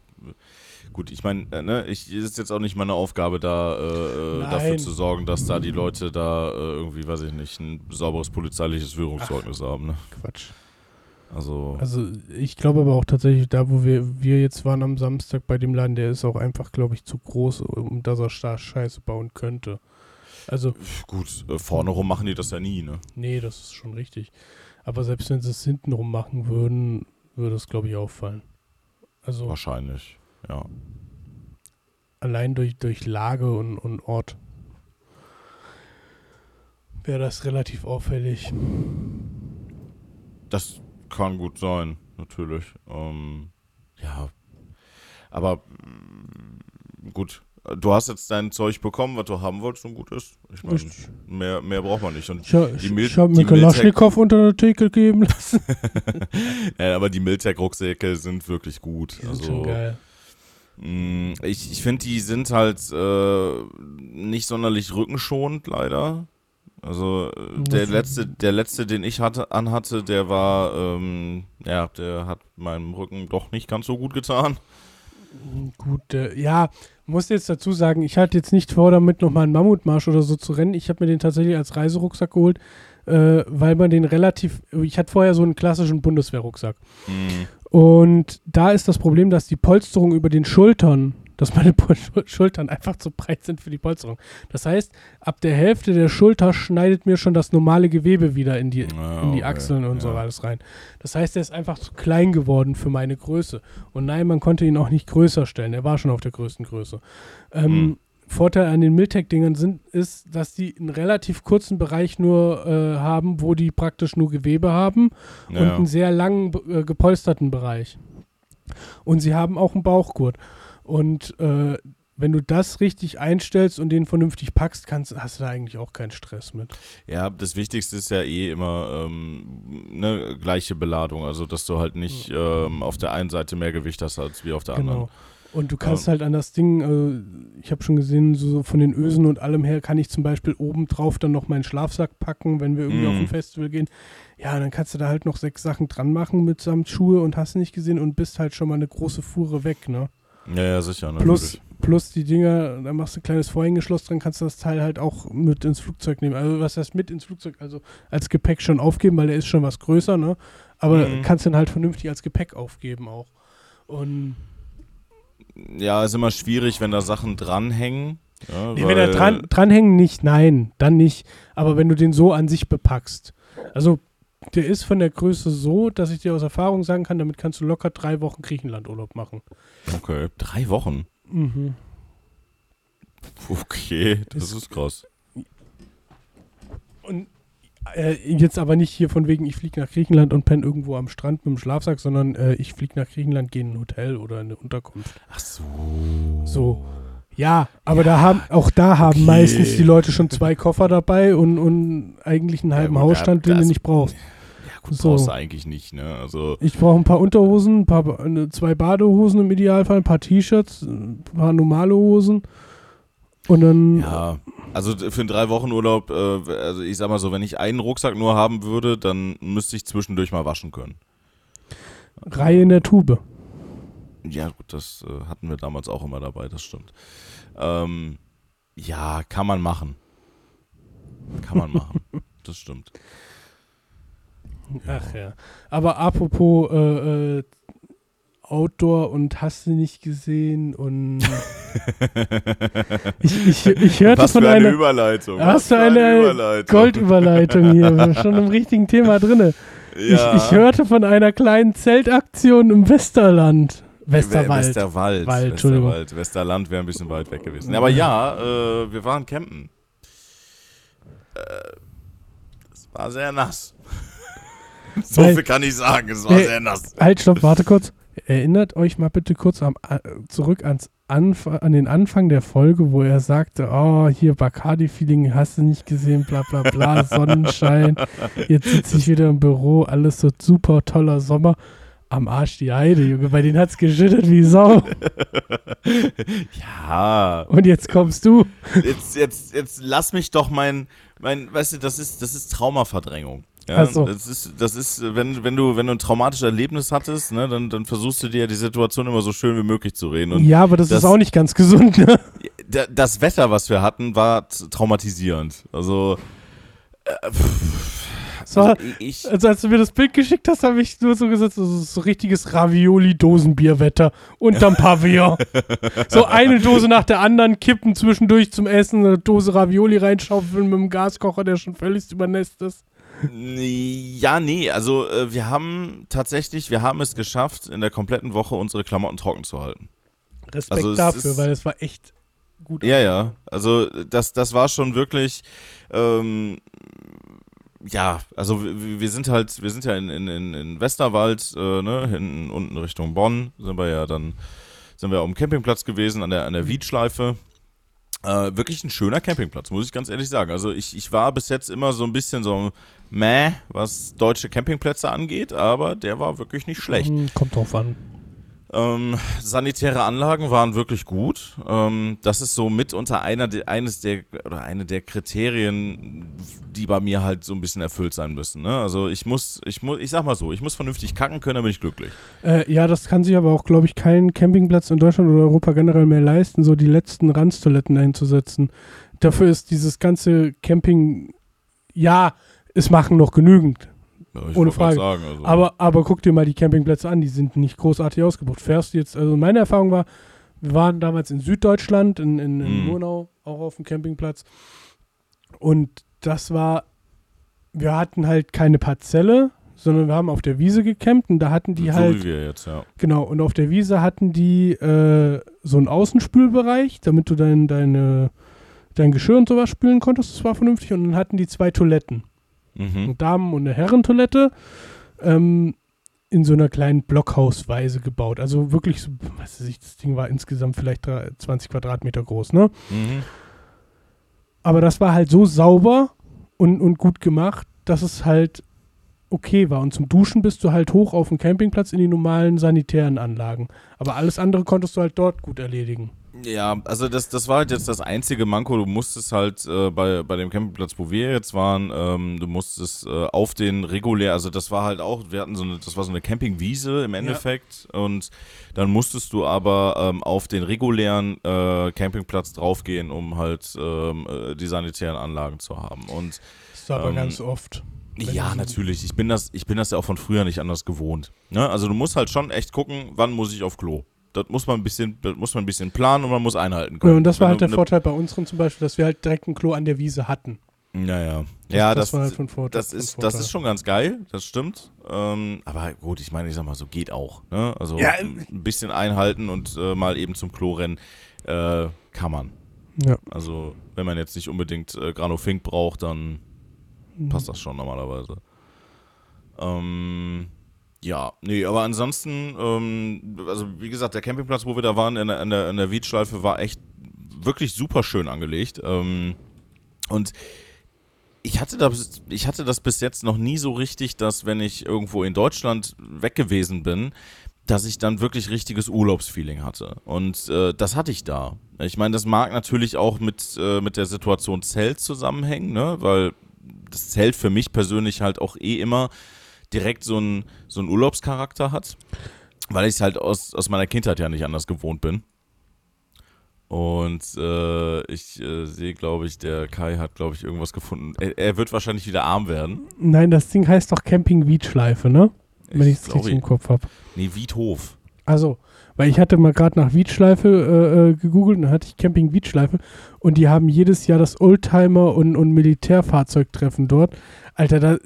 Gut, ich meine, äh, ne, ich ist jetzt auch nicht meine Aufgabe, da äh, äh, dafür zu sorgen, dass da die Leute da äh, irgendwie, weiß ich nicht, ein sauberes polizeiliches Führungszeugnis haben. Ne? Quatsch. Also, Also ich glaube aber auch tatsächlich, da wo wir, wir jetzt waren am Samstag bei dem Laden, der ist auch einfach, glaube ich, zu groß, um dass er Sta- Scheiße bauen könnte. Also, gut, äh, vorne rum machen die das ja nie, ne? nee, das ist schon richtig. Aber selbst wenn sie es hintenrum machen würden, würde es, glaube ich, auffallen. Also Wahrscheinlich, ja. allein durch, durch Lage und, und Ort wäre das relativ auffällig. Das kann gut sein, natürlich. Ähm, ja. Aber mm, gut. Du hast jetzt dein Zeug bekommen, was du haben wolltest und gut ist. Ich meine, mehr, mehr braucht man nicht. Und, Ich, Die ich, Mil- ich habe mir Kalaschnikow unter der Theke geben lassen. (laughs) äh, aber die Miltec-Rucksäcke sind wirklich gut. Die sind also, schon geil. Mh, ich ich finde, die sind halt äh, nicht sonderlich rückenschonend, leider. Also äh, der letzte, der letzte, den ich hatte, anhatte, der war, ähm, ja, der hat meinem Rücken doch nicht ganz so gut getan. Gut, äh, ja, muss jetzt dazu sagen, ich hatte jetzt nicht vor, damit nochmal einen Mammutmarsch oder so zu rennen. Ich habe mir den tatsächlich als Reiserucksack geholt, äh, weil man den relativ, ich hatte vorher so einen klassischen Bundeswehrrucksack. Mhm. Und da ist das Problem, dass die Polsterung über den Schultern, dass meine (laughs) Pol- Schul- Schultern einfach zu breit sind für die Polsterung. Das heißt, ab der Hälfte der Schulter schneidet mir schon das normale Gewebe wieder in die, Ah, in die okay, Achseln und so alles rein. Das heißt, er ist einfach zu klein geworden für meine Größe. Und nein, man konnte ihn auch nicht größer stellen. Er war schon auf der größten Größe. Ähm, Hm. Vorteil an den Miltec-Dingern sind, ist, dass die einen relativ kurzen Bereich nur äh, haben, wo die praktisch nur Gewebe haben und Ja. einen sehr langen, äh, gepolsterten Bereich. Und sie haben auch einen Bauchgurt. Und äh, wenn du das richtig einstellst und den vernünftig packst, kannst, hast du da eigentlich auch keinen Stress mit. Ja, das Wichtigste ist ja eh immer ähm, eine gleiche Beladung. Also, dass du halt nicht ähm, auf der einen Seite mehr Gewicht hast als wie auf der Genau. anderen. Und du kannst halt an das Ding, also ich habe schon gesehen, so von den Ösen und allem her kann ich zum Beispiel oben drauf dann noch meinen Schlafsack packen, wenn wir irgendwie Mhm. auf ein Festival gehen. Ja, dann kannst du da halt noch sechs Sachen dran machen mitsamt Schuhe und hast nicht gesehen und bist halt schon mal eine große Fuhre weg, ne? Ja, ja, sicher. Plus, natürlich. plus die Dinger, da machst du ein kleines Vorhängeschloss dran, kannst du das Teil halt auch mit ins Flugzeug nehmen. Also was heißt mit ins Flugzeug? Also als Gepäck schon aufgeben, weil der ist schon was größer, ne? Aber Mhm. kannst den halt vernünftig als Gepäck aufgeben auch. Und Ja, ist immer schwierig, wenn da Sachen dranhängen. Ja, Nee, wenn er weil- dran, dranhängen nicht, nein, dann nicht. Aber wenn du den so an sich bepackst. Also, der ist von der Größe so, dass ich dir aus Erfahrung sagen kann, damit kannst du locker drei Wochen Griechenlandurlaub machen. Okay, drei Wochen. Mhm. Okay, das Ist- ist krass. Und äh, jetzt aber nicht hier von wegen, ich fliege nach Griechenland und penne irgendwo am Strand mit dem Schlafsack, sondern äh, ich fliege nach Griechenland, gehe in ein Hotel oder in eine Unterkunft. Ach so. So. Ja, aber da haben, auch da haben okay. meistens die Leute schon zwei Koffer dabei und, und eigentlich einen Ja, halben gut, Hausstand, da- den du nicht brauchst. Ja, gut, So. brauchst du eigentlich nicht, ne? Also, Ich brauche ein paar Unterhosen, ein paar, zwei Badehosen im Idealfall, ein paar T-Shirts, ein paar normale Hosen. Und dann ja. Also für einen drei Wochen Urlaub, äh, also ich sag mal so, wenn ich einen Rucksack nur haben würde, dann müsste ich zwischendurch mal waschen können. Reihe in der Tube. Ja, gut, das äh, hatten wir damals auch immer dabei, das stimmt. Ähm, ja, kann man machen. Kann man machen. (laughs) das stimmt. Ach ja. Aber apropos äh, äh, Outdoor und hast du nicht gesehen und (laughs) ich, ich, ich hörte Was von für eine einer Überleitung. Hast du für eine Überleitung. Goldüberleitung hier, schon im (laughs) richtigen Thema drinne. Ja. Ich, ich hörte von einer kleinen Zeltaktion im Westerland. Westerwald. Westerwald. Wald. Westerwald. Westerland wäre ein bisschen weit weg gewesen. Aber ja, äh, wir waren campen. Äh, es war sehr nass. (laughs) so viel kann ich sagen, es war Nee. sehr nass. Halt, stopp, warte kurz. Erinnert euch mal bitte kurz am, äh, zurück ans Anf an den Anfang der Folge, wo er sagte, oh, hier Bacardi-Feeling hast du nicht gesehen, bla bla bla, (laughs) Sonnenschein. Jetzt sitze ich wieder im Büro, alles so super toller Sommer. Am Arsch die Heide, Junge, bei denen hat's geschüttet wie Sau. (laughs) Ja, Und jetzt kommst du. jetzt, jetzt, jetzt lass mich doch mein, mein, weißt du, das ist, das ist Traumaverdrängung. Ja, Ach so. das ist, das ist, wenn, wenn du, wenn du ein traumatisches Erlebnis hattest, ne, dann, dann versuchst du dir die Situation immer so schön wie möglich zu reden. Und Ja, aber das, das- ist auch nicht ganz gesund, ne? da- das Wetter, was wir hatten, war traumatisierend. Also, äh, pff, So, also Also als du mir das Bild geschickt hast, habe ich nur so gesagt, das ist so richtiges Ravioli-Dosenbierwetter unterm Pavillon. so eine Dose nach der anderen kippen zwischendurch zum Essen, eine Dose Ravioli reinschaufeln mit dem Gaskocher, der schon völlig übernässt ist. Ja, nee, also äh, wir haben tatsächlich, wir haben es geschafft, in der kompletten Woche unsere Klamotten trocken zu halten. Respekt Also dafür, ist- weil es war echt gut. Ja, ja. Also das, das war schon wirklich, ähm, ja, also wir, wir sind halt, wir sind ja in, in, in Westerwald, äh, ne, hinten unten Richtung Bonn, sind wir ja dann, sind wir dem Campingplatz gewesen, an der, an der Wiedschleife. Äh, wirklich ein schöner Campingplatz, muss ich ganz ehrlich sagen. Also ich, ich war bis jetzt immer so ein bisschen so meh, was deutsche Campingplätze angeht, aber der war wirklich nicht schlecht. Hm, Kommt drauf an. Ähm, sanitäre Anlagen waren wirklich gut. Ähm, das ist so mitunter einer der, eines der oder eine der Kriterien, die bei mir halt so ein bisschen erfüllt sein müssen. Ne? Also ich muss, ich muss, ich sag mal so, ich muss vernünftig kacken können, dann bin ich glücklich. Äh, ja, das kann sich aber auch, glaube ich, kein Campingplatz in Deutschland oder Europa generell mehr leisten, so die letzten Randstoiletten einzusetzen. Dafür ist dieses ganze Camping, ja, es machen noch genügend. Ja, Ohne Frage. Sagen, also. Aber, aber guck dir mal die Campingplätze an, die sind nicht großartig ausgebucht. Fährst du jetzt, also meine Erfahrung war, wir waren damals in Süddeutschland, in, in, in Mhm. Murnau, auch auf dem Campingplatz. Und das war, wir hatten halt keine Parzelle, sondern wir haben auf der Wiese gecampt und da hatten die so halt, wir jetzt, ja. genau, und auf der Wiese hatten die äh, so einen Außenspülbereich, damit du dein, deine, dein Geschirr und sowas spülen konntest, das war vernünftig. Und dann hatten die zwei Toiletten Mhm. eine Damen- und eine Herrentoilette ähm, in so einer kleinen Blockhausweise gebaut. Also wirklich so, was weiß ich, das Ding war insgesamt vielleicht drei- 20 Quadratmeter groß, ne? Mhm. Aber das war halt so sauber und, und gut gemacht, dass es halt okay war. Und zum Duschen bist du halt hoch auf dem Campingplatz in die normalen sanitären Anlagen. Aber alles andere konntest du halt dort gut erledigen. Ja, also das, das war halt jetzt das einzige Manko. Du musstest halt äh, bei, bei dem Campingplatz, wo wir jetzt waren, ähm, du musstest äh, auf den regulär, also das war halt auch, wir hatten so eine, das war so eine Campingwiese im Endeffekt und dann musstest du aber ähm, auf den regulären äh, Campingplatz draufgehen, um halt ähm, äh, die sanitären Anlagen zu haben. Und Das war aber Ähm, ganz oft. Ja, natürlich. Ich bin das, ich bin das ja auch von früher nicht anders gewohnt. Ne? Also du musst halt schon echt gucken, wann muss ich auf Klo. Das muss man ein bisschen, das muss man ein bisschen planen und man muss einhalten können. Ja, und das war Wenn halt der Vorteil bei unseren zum Beispiel, dass wir halt direkt ein Klo an der Wiese hatten. Naja. Ja, das, war halt von Vorteil. das, von ist, Vorteil. das ist schon ganz geil, das stimmt. Ähm, aber gut, ich meine, ich sag mal, so geht auch. Ne? Also Ja, ein bisschen einhalten und äh, mal eben zum Klo rennen, äh, kann man. Ja. Also, wenn man jetzt nicht unbedingt äh, Grano Fink braucht, dann. Passt das schon normalerweise. Ähm, ja, nee, aber ansonsten, ähm, also wie gesagt, der Campingplatz, wo wir da waren, in der, in der, in der Wiedschleife, war echt wirklich super schön angelegt. Ähm, und ich hatte, das, ich hatte das bis jetzt noch nie so richtig, dass wenn ich irgendwo in Deutschland weg gewesen bin, dass ich dann wirklich richtiges Urlaubsfeeling hatte. Und äh, das hatte ich da. Ich meine, das mag natürlich auch mit, äh, mit der Situation Zelt zusammenhängen, ne? weil das Zelt für mich persönlich halt auch eh immer direkt so einen so einen Urlaubscharakter hat, weil ich es halt aus, aus meiner Kindheit ja nicht anders gewohnt bin. Und äh, ich äh, sehe, glaube ich, der Kai hat, glaube ich, irgendwas gefunden. Er, er wird wahrscheinlich wieder arm werden. Nein, das Ding heißt doch Camping Wiedschleife, ne? Wenn ich es richtig im Kopf habe. Nee, Wiedhof. Also, weil ich hatte mal gerade nach Wiedschleife äh, äh, gegoogelt und dann hatte ich Camping Wiedschleife und die haben jedes Jahr das Oldtimer- und, und Militärfahrzeugtreffen dort. Alter, da,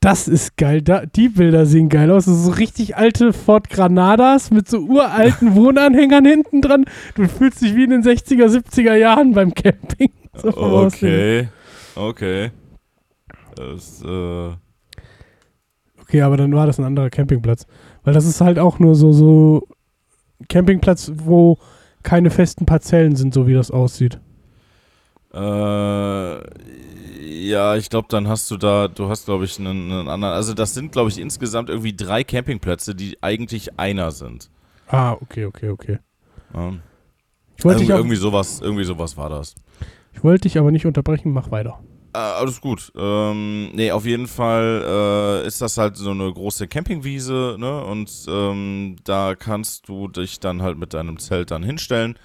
das ist geil. Da, die Bilder sehen geil aus. Das ist so richtig alte Ford Granadas mit so uralten (laughs) Wohnanhängern hinten dran. Du fühlst dich wie in den 60er, 70er Jahren beim Camping. (laughs) So Aussehen. Okay. Okay. Das, äh, Okay, aber dann war das ein anderer Campingplatz. Weil das ist halt auch nur so, so Campingplatz, wo keine festen Parzellen sind, so wie das aussieht. Äh, ja, ich glaube, dann hast du da, du hast, glaube ich, einen, einen anderen. Also, das sind, glaube ich, insgesamt irgendwie drei Campingplätze, die eigentlich einer sind. Ah, okay, okay, okay. Ja. Ich wollte, Irgendwie, dich, irgendwie sowas, irgendwie sowas war das. ich wollte dich aber nicht unterbrechen, mach weiter. Äh, alles gut. Ähm, nee, auf jeden Fall äh, ist das halt so eine große Campingwiese, ne? Und ähm, da kannst du dich dann halt mit deinem Zelt dann hinstellen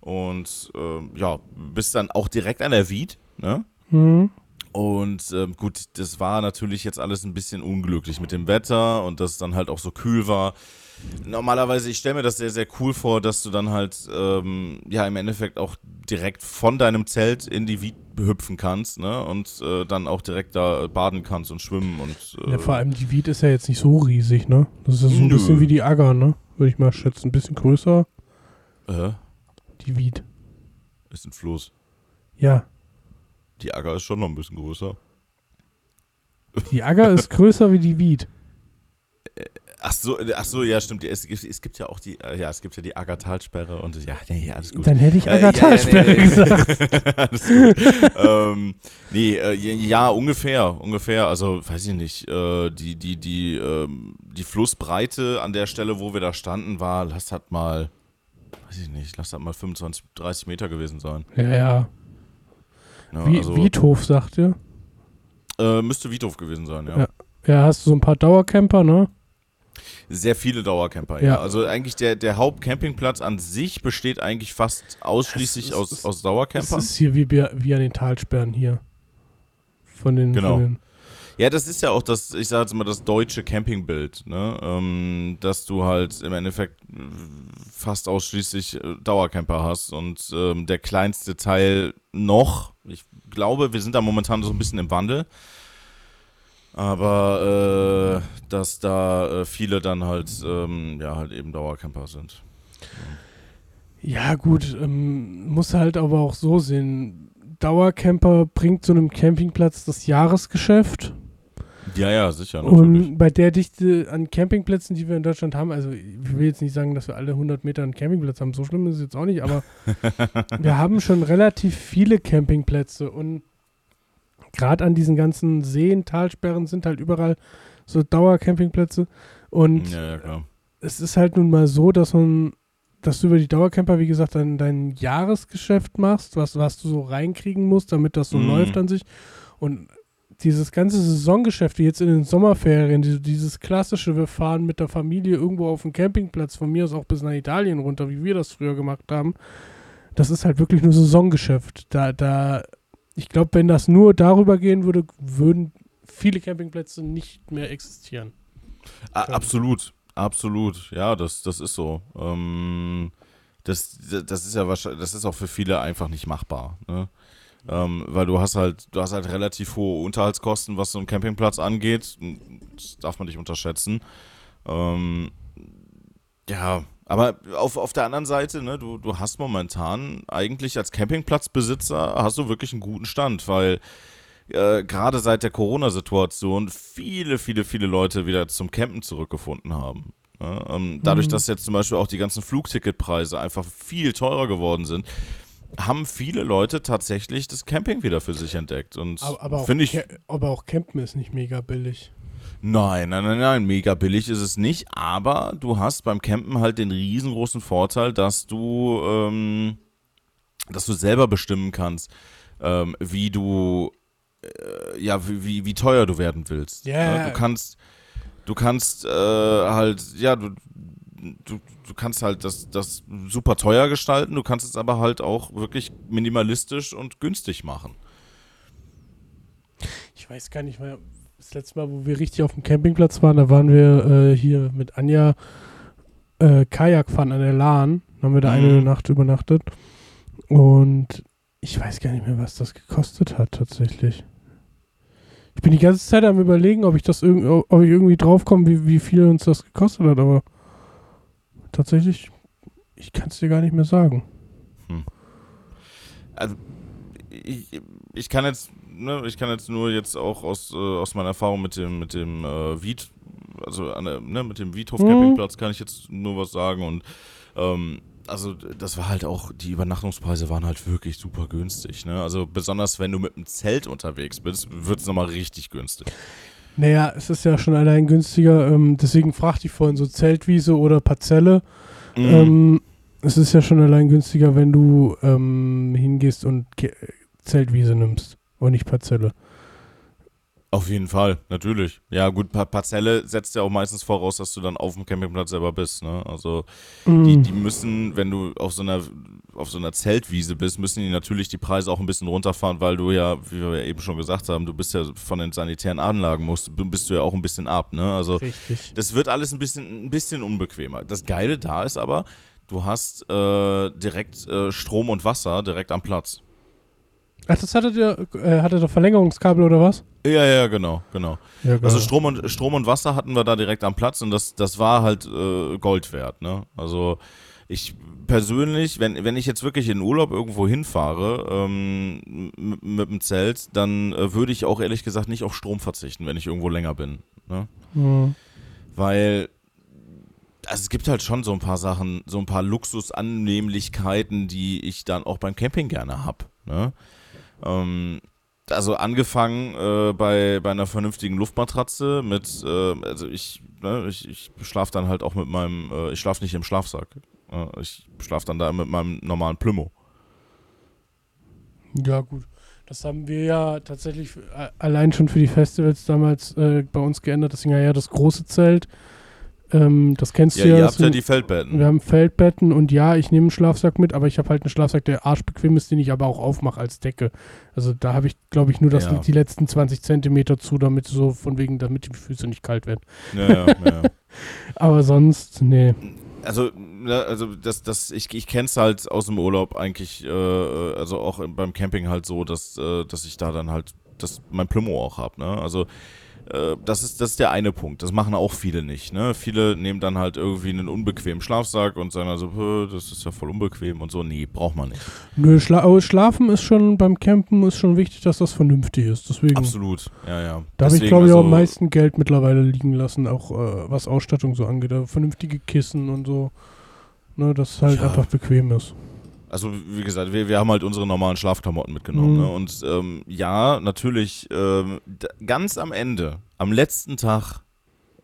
und ähm, ja, bist dann auch direkt an der Wied, ne? Mhm. Und ähm, gut, das war natürlich jetzt alles ein bisschen unglücklich mit dem Wetter und dass es dann halt auch so kühl war. Normalerweise, ich stelle mir das sehr, sehr cool vor, dass du dann halt, ähm, ja, im Endeffekt auch direkt von deinem Zelt in die Wied hüpfen kannst, ne? Und äh, dann auch direkt da baden kannst und schwimmen und. Äh, Ja, vor allem die Wied ist ja jetzt nicht so riesig, ne? Das ist ja so ein Nö. bisschen wie die Agger, ne? Würde ich mal schätzen. Ein bisschen größer, äh, die Wied. ist ein Fluss. Ja, Die Acker ist schon noch ein bisschen größer. die Agger ist größer wie die Wied. Ach so, ach so, ja, stimmt. Es, gibt- es gibt ja auch die, äh, ja, es gibt ja die Aggertalsperre und ja, nee, alles gut. Dann hätte ich Äh, ja, ja, nee, gesagt. (laughs) Alles gut. ähm, nee, äh, ja, ungefähr, ungefähr. Also, weiß ich nicht. Äh, die, die, die, ähm, die Flussbreite an der Stelle, wo wir da standen, war, lass das mal, weiß ich nicht, lass das mal 25, 30 Meter gewesen sein. Ja, ja. Ja, Wie, also, Wiedhof, sagt ihr? äh, müsste Wiedhof gewesen sein, ja. Ja. Ja, hast du so ein paar Dauercamper, ne? Sehr viele Dauercamper, ja. Ja. Also eigentlich der, der Hauptcampingplatz an sich besteht eigentlich fast ausschließlich ist- aus, aus Das Dauercampern. ist hier wie, wie an den Talsperren hier. Von den, Genau. Von den Ja, das ist ja auch das, ich sage jetzt mal, das deutsche Campingbild, ne? Ähm, dass du halt im Endeffekt fast ausschließlich äh, Dauercamper hast und ähm, der kleinste Teil noch, ich glaube, wir sind da momentan so ein bisschen im Wandel, aber äh, dass da äh, viele dann halt, ähm, ja, halt eben Dauercamper sind. Ja, gut, ähm, muss halt aber auch so sehen. Dauercamper bringt so einem Campingplatz das Jahresgeschäft. Ja, ja, sicher, natürlich. Und bei der Dichte an Campingplätzen, die wir in Deutschland haben, also ich will jetzt nicht sagen, dass wir alle 100 Meter einen Campingplatz haben, so schlimm ist es jetzt auch nicht, aber (laughs) wir haben schon relativ viele Campingplätze und gerade an diesen ganzen Seen, Talsperren sind halt überall so Dauercampingplätze. Und Ja, ja, es ist halt nun mal so, dass man, dass du über die Dauercamper, wie gesagt, dein, dein Jahresgeschäft machst, was, was du so reinkriegen musst, damit das so Mhm. läuft an sich. Und dieses ganze Saisongeschäft, wie jetzt in den Sommerferien, die, dieses klassische, wir fahren mit der Familie irgendwo auf den Campingplatz, von mir aus auch bis nach Italien runter, wie wir das früher gemacht haben, das ist halt wirklich nur Saisongeschäft. Da, da, ich glaube, wenn das nur darüber gehen würde, würden viele Campingplätze nicht mehr existieren. A absolut, absolut. Ja, das, das ist so. Ähm, das, das ist ja wahrscheinlich, das ist auch für viele einfach nicht machbar. Ne? Ähm, weil du hast halt, du hast halt relativ hohe Unterhaltskosten, was so einen Campingplatz angeht. Das darf man nicht unterschätzen. Ähm, ja, aber auf, auf der anderen Seite, ne, du, du hast momentan eigentlich als Campingplatzbesitzer hast du wirklich einen guten Stand, weil äh, gerade seit der Corona-Situation viele, viele, viele Leute wieder zum Campen zurückgefunden haben. Ja, ähm, dadurch, Mhm. dass jetzt zum Beispiel auch die ganzen Flugticketpreise einfach viel teurer geworden sind, haben viele Leute tatsächlich das Camping wieder für sich entdeckt. Und Aber, aber, auch, ich, aber auch Campen ist nicht mega billig. Nein, nein, nein, nein, mega billig ist es nicht, aber du hast beim Campen halt den riesengroßen Vorteil, dass du, ähm, dass du selber bestimmen kannst, ähm, wie du, äh, ja, wie, wie, wie teuer du werden willst. Ja, Ne? ja. Du kannst, du kannst äh, halt, ja, du, du, du kannst halt das, das super teuer gestalten, du kannst es aber halt auch wirklich minimalistisch und günstig machen. Ich weiß gar nicht mehr, das letzte Mal, wo wir richtig auf dem Campingplatz waren, da waren wir äh, hier mit Anja äh, Kajak fahren an der Lahn. Haben wir da eine Mhm. Nacht übernachtet. Und ich weiß gar nicht mehr, was das gekostet hat tatsächlich. Ich bin die ganze Zeit am überlegen, ob ich das irg ob ich irgendwie draufkomme, wie, wie viel uns das gekostet hat, aber tatsächlich, ich kann es dir gar nicht mehr sagen. also ich, ich kann jetzt, ne, ich kann jetzt nur jetzt auch aus, äh, aus meiner Erfahrung mit dem, mit dem äh, Wied, also an der, ne, mit dem Wiedhof Mhm. Campingplatz kann ich jetzt nur was sagen und ähm, also das war halt auch, die Übernachtungspreise waren halt wirklich super günstig, ne? Also besonders wenn du mit einem Zelt unterwegs bist, wird es nochmal richtig günstig. Naja, es ist ja schon allein günstiger, ähm, deswegen fragte ich vorhin so Zeltwiese oder Parzelle. Mhm. Ähm, es ist ja schon allein günstiger, wenn du ähm, hingehst und Ke Zeltwiese nimmst und nicht Parzelle. Auf jeden Fall, natürlich. Ja, gut, pa Parzelle setzt ja auch meistens voraus, dass du dann auf dem Campingplatz selber bist, ne? Also Die, Mhm. die müssen, wenn du auf so einer auf so einer Zeltwiese bist, müssen die natürlich die Preise auch ein bisschen runterfahren, weil du ja, wie wir ja eben schon gesagt haben, du bist ja von den sanitären Anlagen musst, bist du ja auch ein bisschen ab, ne? Also Richtig. das wird alles ein bisschen ein bisschen unbequemer. Das Geile da ist aber, du hast äh, direkt äh, Strom und Wasser direkt am Platz. Ach, das hattet ihr, äh, hattet ihr Verlängerungskabel oder was? Ja, ja, genau, genau. Ja, Also. Strom und, Strom und Wasser hatten wir da direkt am Platz und das, das war halt äh, Gold wert, ne? Also ich persönlich, wenn, wenn ich jetzt wirklich in Urlaub irgendwo hinfahre ähm, m- mit dem Zelt, dann äh, würde ich auch ehrlich gesagt nicht auf Strom verzichten, wenn ich irgendwo länger bin. Ne? Mhm. Weil also es gibt halt schon so ein paar Sachen, so ein paar Luxusannehmlichkeiten, die ich dann auch beim Camping gerne habe. Ne? Ähm, also angefangen äh, bei, bei einer vernünftigen Luftmatratze mit, äh, also ich, ne, ich, ich schlafe dann halt auch mit meinem, äh, ich schlafe nicht im Schlafsack. Ich schlafe dann da mit meinem normalen Plümo. Ja, gut. Das haben wir ja tatsächlich äh, allein schon für die Festivals damals äh, bei uns geändert. Deswegen ja das große Zelt. Ähm, das kennst Ja, du ja. ihr habt ja die Feldbetten. wir haben Feldbetten und ja, ich nehme einen Schlafsack mit, aber ich habe halt einen Schlafsack, der arschbequem ist, den ich aber auch aufmache als Decke. Also da habe ich, glaube ich, nur das, Ja. die letzten 20 Zentimeter zu, damit so von wegen, damit die Füße nicht kalt werden. Ja, ja, ja. (laughs) Aber sonst, nee. Also, ne, also das, das, ich, ich kenne es halt aus dem Urlaub eigentlich, äh, also auch im- beim Camping halt so, dass, äh, dass ich da dann halt das, mein Plümo auch habe, ne? Also äh, das ist, das ist der eine Punkt. Das machen auch viele nicht, ne? Viele nehmen dann halt irgendwie einen unbequemen Schlafsack und sagen also, "Hö, das ist ja voll unbequem und so. Nee, braucht man nicht. Nö, Schla aber Schlafen ist schon beim Campen ist schon wichtig, dass das vernünftig ist. Deswegen, Absolut, ja, ja. da habe ich, glaube ich, auch am also, meisten Geld mittlerweile liegen lassen, auch äh, was Ausstattung so angeht. Also vernünftige Kissen und so. Ne, dass es halt Ja. einfach bequem ist. Also wie gesagt, wir, wir haben halt unsere normalen Schlafklamotten mitgenommen. Mhm. Ne? Und ähm, ja, natürlich, ähm, ganz am Ende, am letzten Tag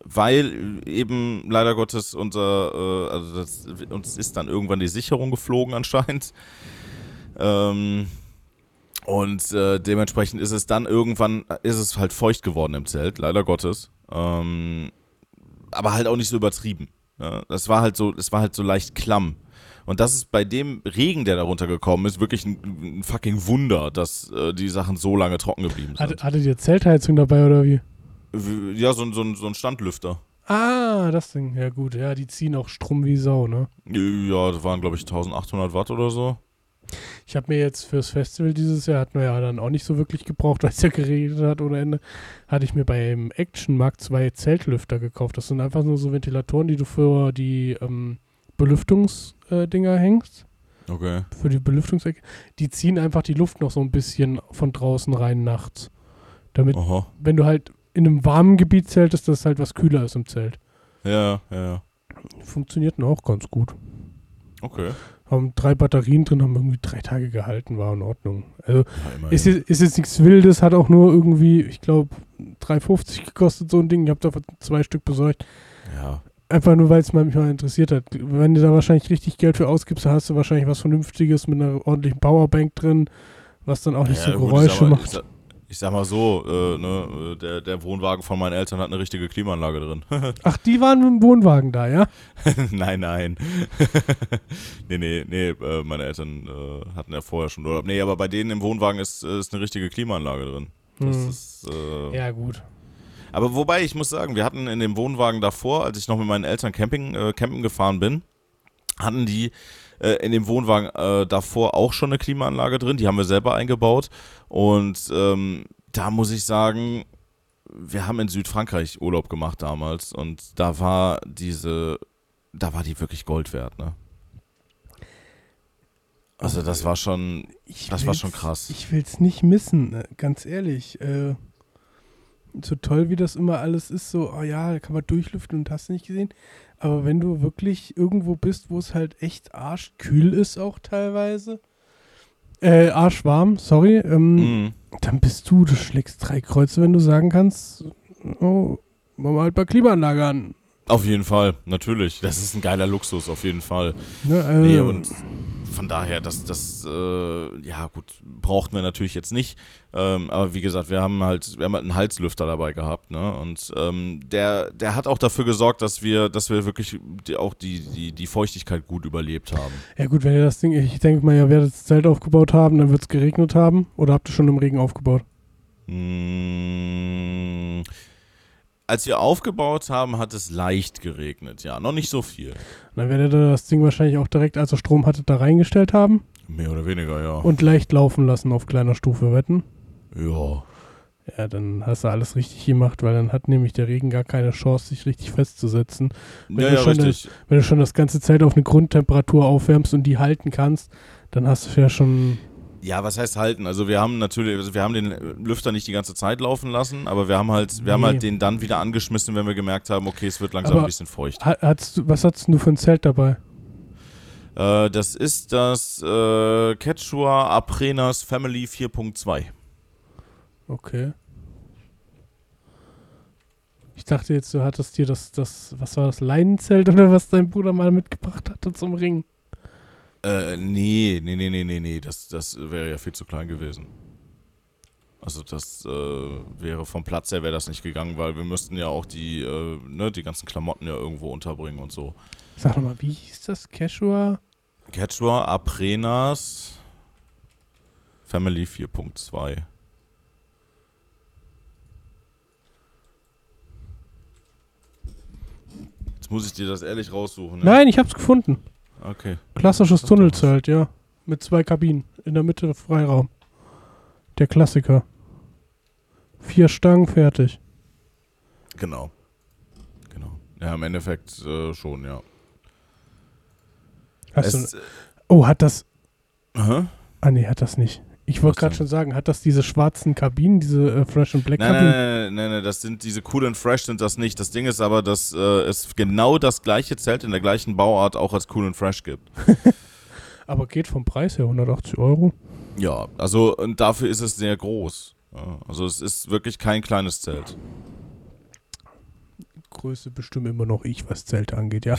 weil eben leider Gottes unser, äh, also das, uns ist dann irgendwann die Sicherung geflogen anscheinend. Ähm, und äh, dementsprechend ist es dann irgendwann, ist es halt feucht geworden im Zelt, leider Gottes. Ähm, aber halt auch nicht so übertrieben. Ja, das war halt so, das war halt so leicht klamm. Und das ist bei dem Regen, der darunter gekommen ist, wirklich ein, ein fucking Wunder, dass äh, die Sachen so lange trocken geblieben sind. Hatte, hattet ihr Zeltheizung dabei oder wie? Ja, so, ein- so, so ein Standlüfter. Ah, das Ding. Ja, gut. Ja, die ziehen auch Strom wie Sau, ne? Ja, das waren, glaube ich, 1800 Watt oder so. Ich habe mir jetzt fürs Festival dieses Jahr, hatten wir ja dann auch nicht so wirklich gebraucht, (laughs) weil es ja geregnet hat ohne Ende, hatte ich mir beim Action Markt zwei Zeltlüfter gekauft. Das sind einfach nur so Ventilatoren, die du für die ähm, Belüftungsdinger hängst. Okay. Für die Belüftungsecke. Die ziehen einfach die Luft noch so ein bisschen von draußen rein nachts. Damit, Aha. wenn du halt in einem warmen Gebiet zeltest, dass es halt was kühler ist im Zelt. Ja, ja. Funktionierten auch ganz gut. Okay. Haben drei Batterien drin, haben irgendwie drei Tage gehalten, war in Ordnung. Also Ja, ist jetzt, ist jetzt nichts Wildes, hat auch nur irgendwie, ich glaube, 3,50 gekostet, so ein Ding. Ich habe davon zwei Stück besorgt. ja. Einfach nur, weil es mich mal interessiert hat. Wenn du da wahrscheinlich richtig Geld für ausgibst, dann hast du wahrscheinlich was Vernünftiges mit einer ordentlichen Powerbank drin, was dann auch nicht ja, so gut, Geräusche ich sag mal, macht. Ich sag, ich sag mal so, äh, ne, äh, der, der Wohnwagen von meinen Eltern hat eine richtige Klimaanlage drin. (laughs) Ach, die waren mit dem Wohnwagen da, ja? (laughs) nein, nein. (laughs) nee, nee, nee, äh, meine Eltern äh, hatten ja vorher schon Urlaub. Nee, aber bei denen im Wohnwagen ist, äh, ist eine richtige Klimaanlage drin. Das Hm. ist, Ja, gut. Aber wobei, ich muss sagen, wir hatten in dem Wohnwagen davor, als ich noch mit meinen Eltern Camping, äh, campen gefahren bin, hatten die äh, in dem Wohnwagen äh, davor auch schon eine Klimaanlage drin. Die haben wir selber eingebaut. Und ähm, da muss ich sagen, wir haben in Südfrankreich Urlaub gemacht damals. Und da war diese, da war die wirklich Gold wert, ne? Also das war schon, Ich das war schon krass. Ich will es nicht missen, äh, ganz ehrlich. Äh, so toll wie das immer alles ist, so, oh ja, da kann man durchlüften und hast nicht gesehen. Aber wenn du wirklich irgendwo bist, wo es halt echt arschkühl ist, auch teilweise, äh, arschwarm, sorry, ähm, Mhm. dann bist du, du schlägst drei Kreuze, wenn du sagen kannst, oh, machen wir halt mal Klimaanlage an. Auf jeden Fall, natürlich. Das ist ein geiler Luxus, auf jeden Fall. Ne, also, Nee, und von daher, das, das, äh, ja gut, brauchten wir natürlich jetzt nicht. Ähm, aber wie gesagt, wir haben halt, wir haben halt einen Halslüfter dabei gehabt, ne? Und ähm, der, der hat auch dafür gesorgt, dass wir, dass wir wirklich die, auch die, die, die Feuchtigkeit gut überlebt haben. Ja gut, wenn ihr das Ding, ich denke mal, ihr werdet das Zelt aufgebaut haben, dann wird es geregnet haben. Oder habt ihr schon im Regen aufgebaut? Mm, als wir aufgebaut haben, hat es leicht geregnet, ja. Noch nicht so viel. Dann werdet ihr das Ding wahrscheinlich auch direkt, als ihr Strom hattet, da reingestellt haben Mehr oder weniger, ja. und leicht laufen lassen auf kleiner Stufe, wetten? ja. Ja, dann hast du alles richtig gemacht, weil dann hat nämlich der Regen gar keine Chance, sich richtig festzusetzen. Wenn Ja, du ja, schon richtig. Wenn du schon das ganze Zelt auf eine Grundtemperatur aufwärmst und die halten kannst, dann hast du ja schon. Ja, was heißt halten? Also wir haben natürlich, also wir haben den Lüfter nicht die ganze Zeit laufen lassen, aber wir haben halt, wir haben Nee. halt den dann wieder angeschmissen, wenn wir gemerkt haben, okay, es wird langsam Aber- ein bisschen feucht. Ha- Hattest du, was hattest du für ein Zelt dabei? Äh, das ist das äh, Quechua Aprenas Family 4.2. Okay. Ich dachte jetzt, du hattest dir das, das, was war das, Leinenzelt oder was dein Bruder mal mitgebracht hatte zum Ring. Äh, nee, nee, nee, nee, nee, nee, das, das wäre ja viel zu klein gewesen. Also das äh, wäre vom Platz her wäre das nicht gegangen, weil wir müssten ja auch die, äh, ne, die ganzen Klamotten ja irgendwo unterbringen und so. Sag nochmal, wie hieß das? Quechua? Quechua Aprenas Family 4.2. Jetzt muss ich dir das ehrlich raussuchen. Ne? Nein, ich hab's gefunden. Okay. Klassisches Tunnelzelt, ja. Mit zwei Kabinen. In der Mitte Freiraum. Der Klassiker. Vier Stangen, fertig. Genau. Genau. Ja, im Endeffekt äh, schon, ja. Hast Es, du, oh, hat das. Hä? Ah, nee, hat das nicht. Ich wollte gerade schon sagen, hat das diese schwarzen Kabinen, diese äh, Fresh and Black Nein, nein, Kabinen? nein, nein, nein, das sind diese Cool and Fresh sind das nicht. Das Ding ist aber, dass äh, es genau das gleiche Zelt in der gleichen Bauart auch als Cool and Fresh gibt. (laughs) Aber geht vom Preis her 180 Euro. Ja, also und dafür ist es sehr groß. Ja, also es ist wirklich kein kleines Zelt. Größe bestimmt immer noch ich, was Zelte angeht, ja.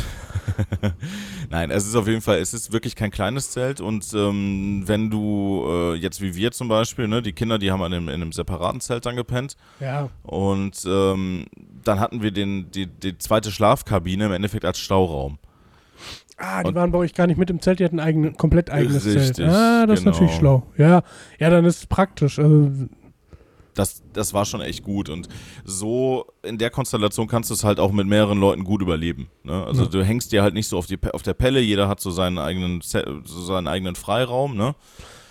(laughs) Nein, es ist auf jeden Fall, es ist wirklich kein kleines Zelt und ähm, wenn du äh, jetzt wie wir zum Beispiel, ne, die Kinder, die haben in einem, in einem separaten Zelt dann gepennt Ja. und ähm, dann hatten wir den, die, die zweite Schlafkabine im Endeffekt als Stauraum. Ah, die Und- waren bei euch gar nicht mit im Zelt, die hatten ein komplett eigenes Richtig, Zelt. Ah, das genau. ist natürlich schlau. Ja, ja, dann ist es praktisch. Also, Das, das war schon echt gut und so in der Konstellation kannst du es halt auch mit mehreren Leuten gut überleben. Ne? Also Ja. du hängst dir halt nicht so auf, die, auf der Pelle, jeder hat so seinen eigenen, so seinen eigenen Freiraum, ne?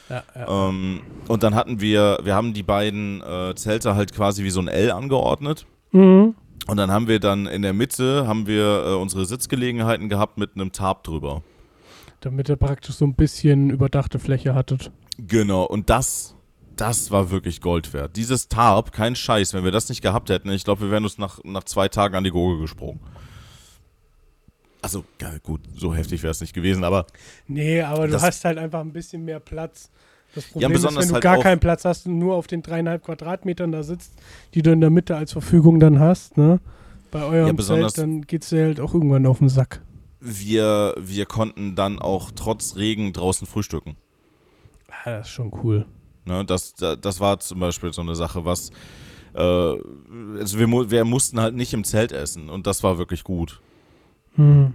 ja, ja. Ähm, und dann hatten wir, wir haben die beiden äh, Zelte halt quasi wie so ein L angeordnet. Mhm. Und dann haben wir dann in der Mitte haben wir äh, unsere Sitzgelegenheiten gehabt mit einem Tarp drüber. Damit ihr praktisch so ein bisschen überdachte Fläche hattet. Genau, und das, das war wirklich Gold wert. Dieses Tarp, kein Scheiß, wenn wir das nicht gehabt hätten, ich glaube, wir wären uns nach, nach zwei Tagen an die Gurgel gesprungen. Also, ja, gut, so heftig wäre es nicht gewesen, aber Nee, aber du hast halt einfach ein bisschen mehr Platz. Das Problem ist, besonders wenn du halt gar keinen Platz hast und nur auf den dreieinhalb Quadratmetern da sitzt, die du in der Mitte als Verfügung dann hast, ne? Bei eurem Ja, Zelt, dann geht's dir halt auch irgendwann auf den Sack. wir, wir konnten dann auch trotz Regen draußen frühstücken. Ah, das ist schon cool. Ne, das, da- das war zum Beispiel so eine Sache, was. Äh, also wir, wir mussten halt nicht im Zelt essen und das war wirklich gut. Hm.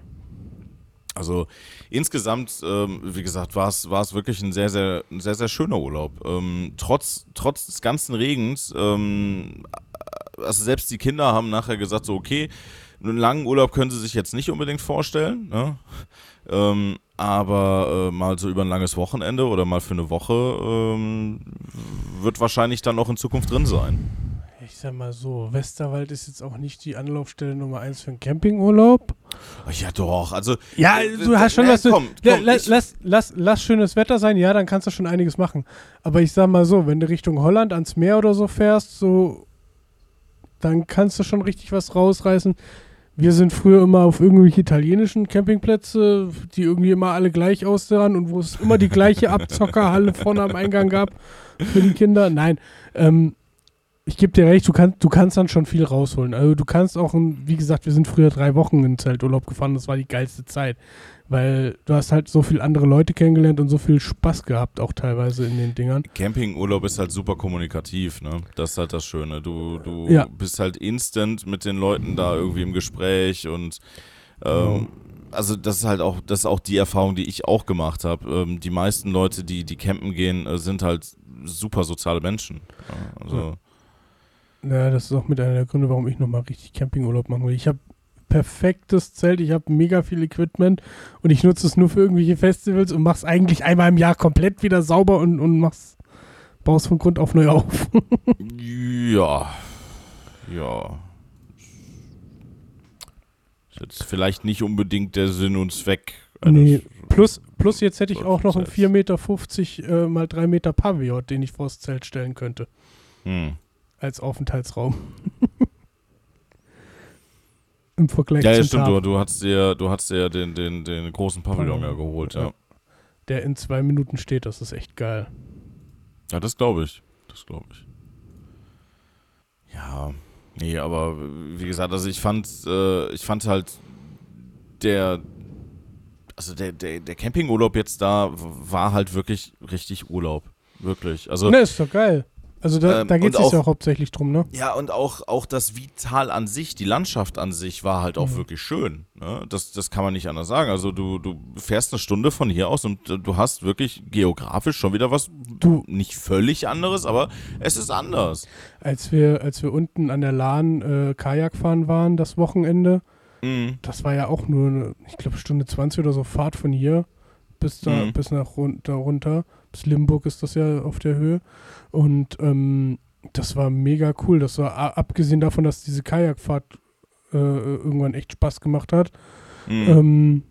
Also insgesamt, ähm, wie gesagt, war es war es wirklich ein sehr, sehr, ein sehr, sehr schöner Urlaub. Ähm, trotz, trotz des ganzen Regens, ähm, also selbst die Kinder haben nachher gesagt, so okay, einen langen Urlaub können sie sich jetzt nicht unbedingt vorstellen, ne? ähm, aber äh, mal so über ein langes Wochenende oder mal für eine Woche ähm, wird wahrscheinlich dann auch in Zukunft drin sein. Ich sag mal so, Westerwald ist jetzt auch nicht die Anlaufstelle Nummer eins für einen Campingurlaub. Ja doch, also Ja, äh, du hast schon äh, was. Du, komm, komm, la- ich- lass, lass, lass schönes Wetter sein, ja, dann kannst du schon einiges machen. Aber ich sag mal so, wenn du Richtung Holland ans Meer oder so fährst, so, dann kannst du schon richtig was rausreißen. Wir sind früher immer auf irgendwelche italienischen Campingplätze, die irgendwie immer alle gleich aussahen und wo es immer die gleiche Abzockerhalle vorne am Eingang gab für die Kinder. Nein, ähm, ich gebe dir recht, du, kannst du kannst dann schon viel rausholen. Also du kannst auch, ein, wie gesagt, wir sind früher drei Wochen in Zelturlaub gefahren, das war die geilste Zeit. Weil du hast halt so viele andere Leute kennengelernt und so viel Spaß gehabt, auch teilweise in den Dingern. Campingurlaub ist halt super kommunikativ, ne? Das ist halt das Schöne. Du, du Ja. bist halt instant mit den Leuten da irgendwie im Gespräch und ähm, also das ist halt auch, das ist auch die Erfahrung, die ich auch gemacht habe. Ähm, die meisten Leute, die, die campen gehen, äh, sind halt super soziale Menschen. Ja, also Ja, das ist auch mit einer der Gründe, warum ich nochmal richtig Campingurlaub machen will. Ich habe perfektes Zelt, ich habe mega viel Equipment und ich nutze es nur für irgendwelche Festivals und mach's eigentlich einmal im Jahr komplett wieder sauber und, und mach's, baust von Grund auf neu auf. (laughs) ja, ja. Ist jetzt vielleicht nicht unbedingt der Sinn und Zweck. Nee, plus, plus jetzt hätte ich auch noch einen Zelts. 4,50 Meter äh, mal 3 Meter Pavillon, den ich vors Zelt stellen könnte, Hm. als Aufenthaltsraum. Im Vergleich Ja, ja, stimmt, Tarp, du, du hast dir, du hast dir den, den, den großen Pavillon ja geholt, ja. Der in zwei Minuten steht, das ist echt geil. Ja, das glaube ich. Das glaube ich. Ja, nee, aber wie gesagt, also ich fand, äh, ich fand halt der, also der, der, der Campingurlaub jetzt da war halt wirklich richtig Urlaub. Wirklich. Also, Ne, ist doch geil. Also da, Ähm, da geht es ja auch- hauptsächlich drum, ne? ja, und auch, auch das Vital an sich, die Landschaft an sich war halt auch Mhm. wirklich schön. Ne? Das, das kann man nicht anders sagen. Also du, du fährst eine Stunde von hier aus und äh, du hast wirklich geografisch schon wieder was, Du, nicht völlig anderes, aber es ist anders. als wir, als wir unten an der Lahn äh, Kajak fahren waren, das Wochenende, Mhm. das war ja auch nur, eine, ich glaube, Stunde 20 oder so Fahrt von hier bis da, Mhm. bis nach run da runter. Bis Limburg ist das ja auf der Höhe. Und ähm, das war mega cool. Das war abgesehen davon, dass diese Kajakfahrt äh, irgendwann echt Spaß gemacht hat. Mhm. Ähm,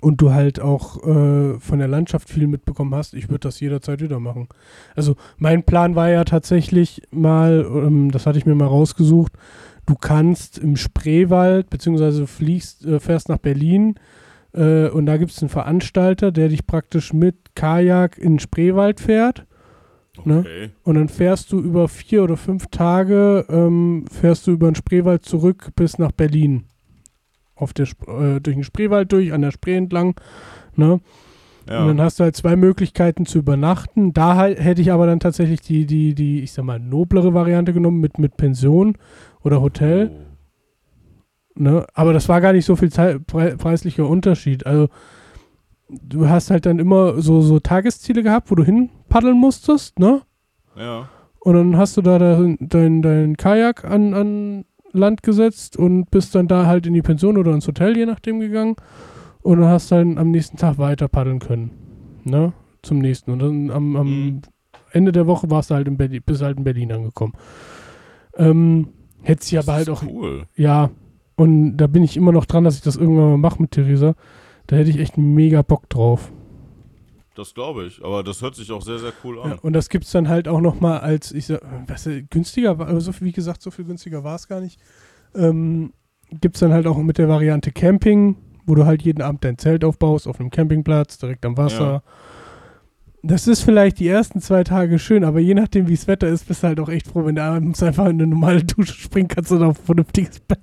und du halt auch äh, von der Landschaft viel mitbekommen hast, ich würde das jederzeit wieder machen. Also mein Plan war ja tatsächlich mal, ähm, das hatte ich mir mal rausgesucht, du kannst im Spreewald, beziehungsweise fliegst, äh, fährst nach Berlin äh, und da gibt es einen Veranstalter, der dich praktisch mit Kajak in den Spreewald fährt Ne? Okay. Und dann fährst du über vier oder fünf Tage, ähm, fährst du über den Spreewald zurück bis nach Berlin. Auf der äh, durch den Spreewald durch, an der Spree entlang. Ne? Ja. Und dann hast du halt zwei Möglichkeiten zu übernachten. Da halt, hätte ich aber dann tatsächlich die, die, die, ich sag mal, noblere Variante genommen mit, mit Pension oder Hotel. Oh. Ne? Aber das war gar nicht so viel Zei- pre preislicher Unterschied. Also du hast halt dann immer so, so Tagesziele gehabt, wo du hin paddeln musstest, ne? Ja. Und dann hast du da dein, dein, dein Kajak an, an Land gesetzt und bist dann da halt in die Pension oder ins Hotel, je nachdem, gegangen. Und dann hast du dann am nächsten Tag weiter paddeln können. Ne? Zum nächsten. Und dann am, am Mhm. Ende der Woche warst du halt in Berlin, bist halt in Berlin angekommen. Ähm, hätte sie aber halt auch Cool. ja, und da bin ich immer noch dran, dass ich das irgendwann mal mache mit Theresa. Da hätte ich echt mega Bock drauf. Das glaube ich. Aber das hört sich auch sehr, sehr cool an. Ja, und das gibt es dann halt auch noch mal als, ich sag, was, äh, günstiger, war- aber so viel, wie gesagt, so viel günstiger war es gar nicht. Ähm, gibt es dann halt auch mit der Variante Camping, wo du halt jeden Abend dein Zelt aufbaust auf einem Campingplatz, direkt am Wasser. Ja. Das ist vielleicht die ersten zwei Tage schön, aber je nachdem, wie das Wetter ist, bist du halt auch echt froh, wenn du abends einfach in eine normale Dusche springen kannst oder auf ein vernünftiges Bett.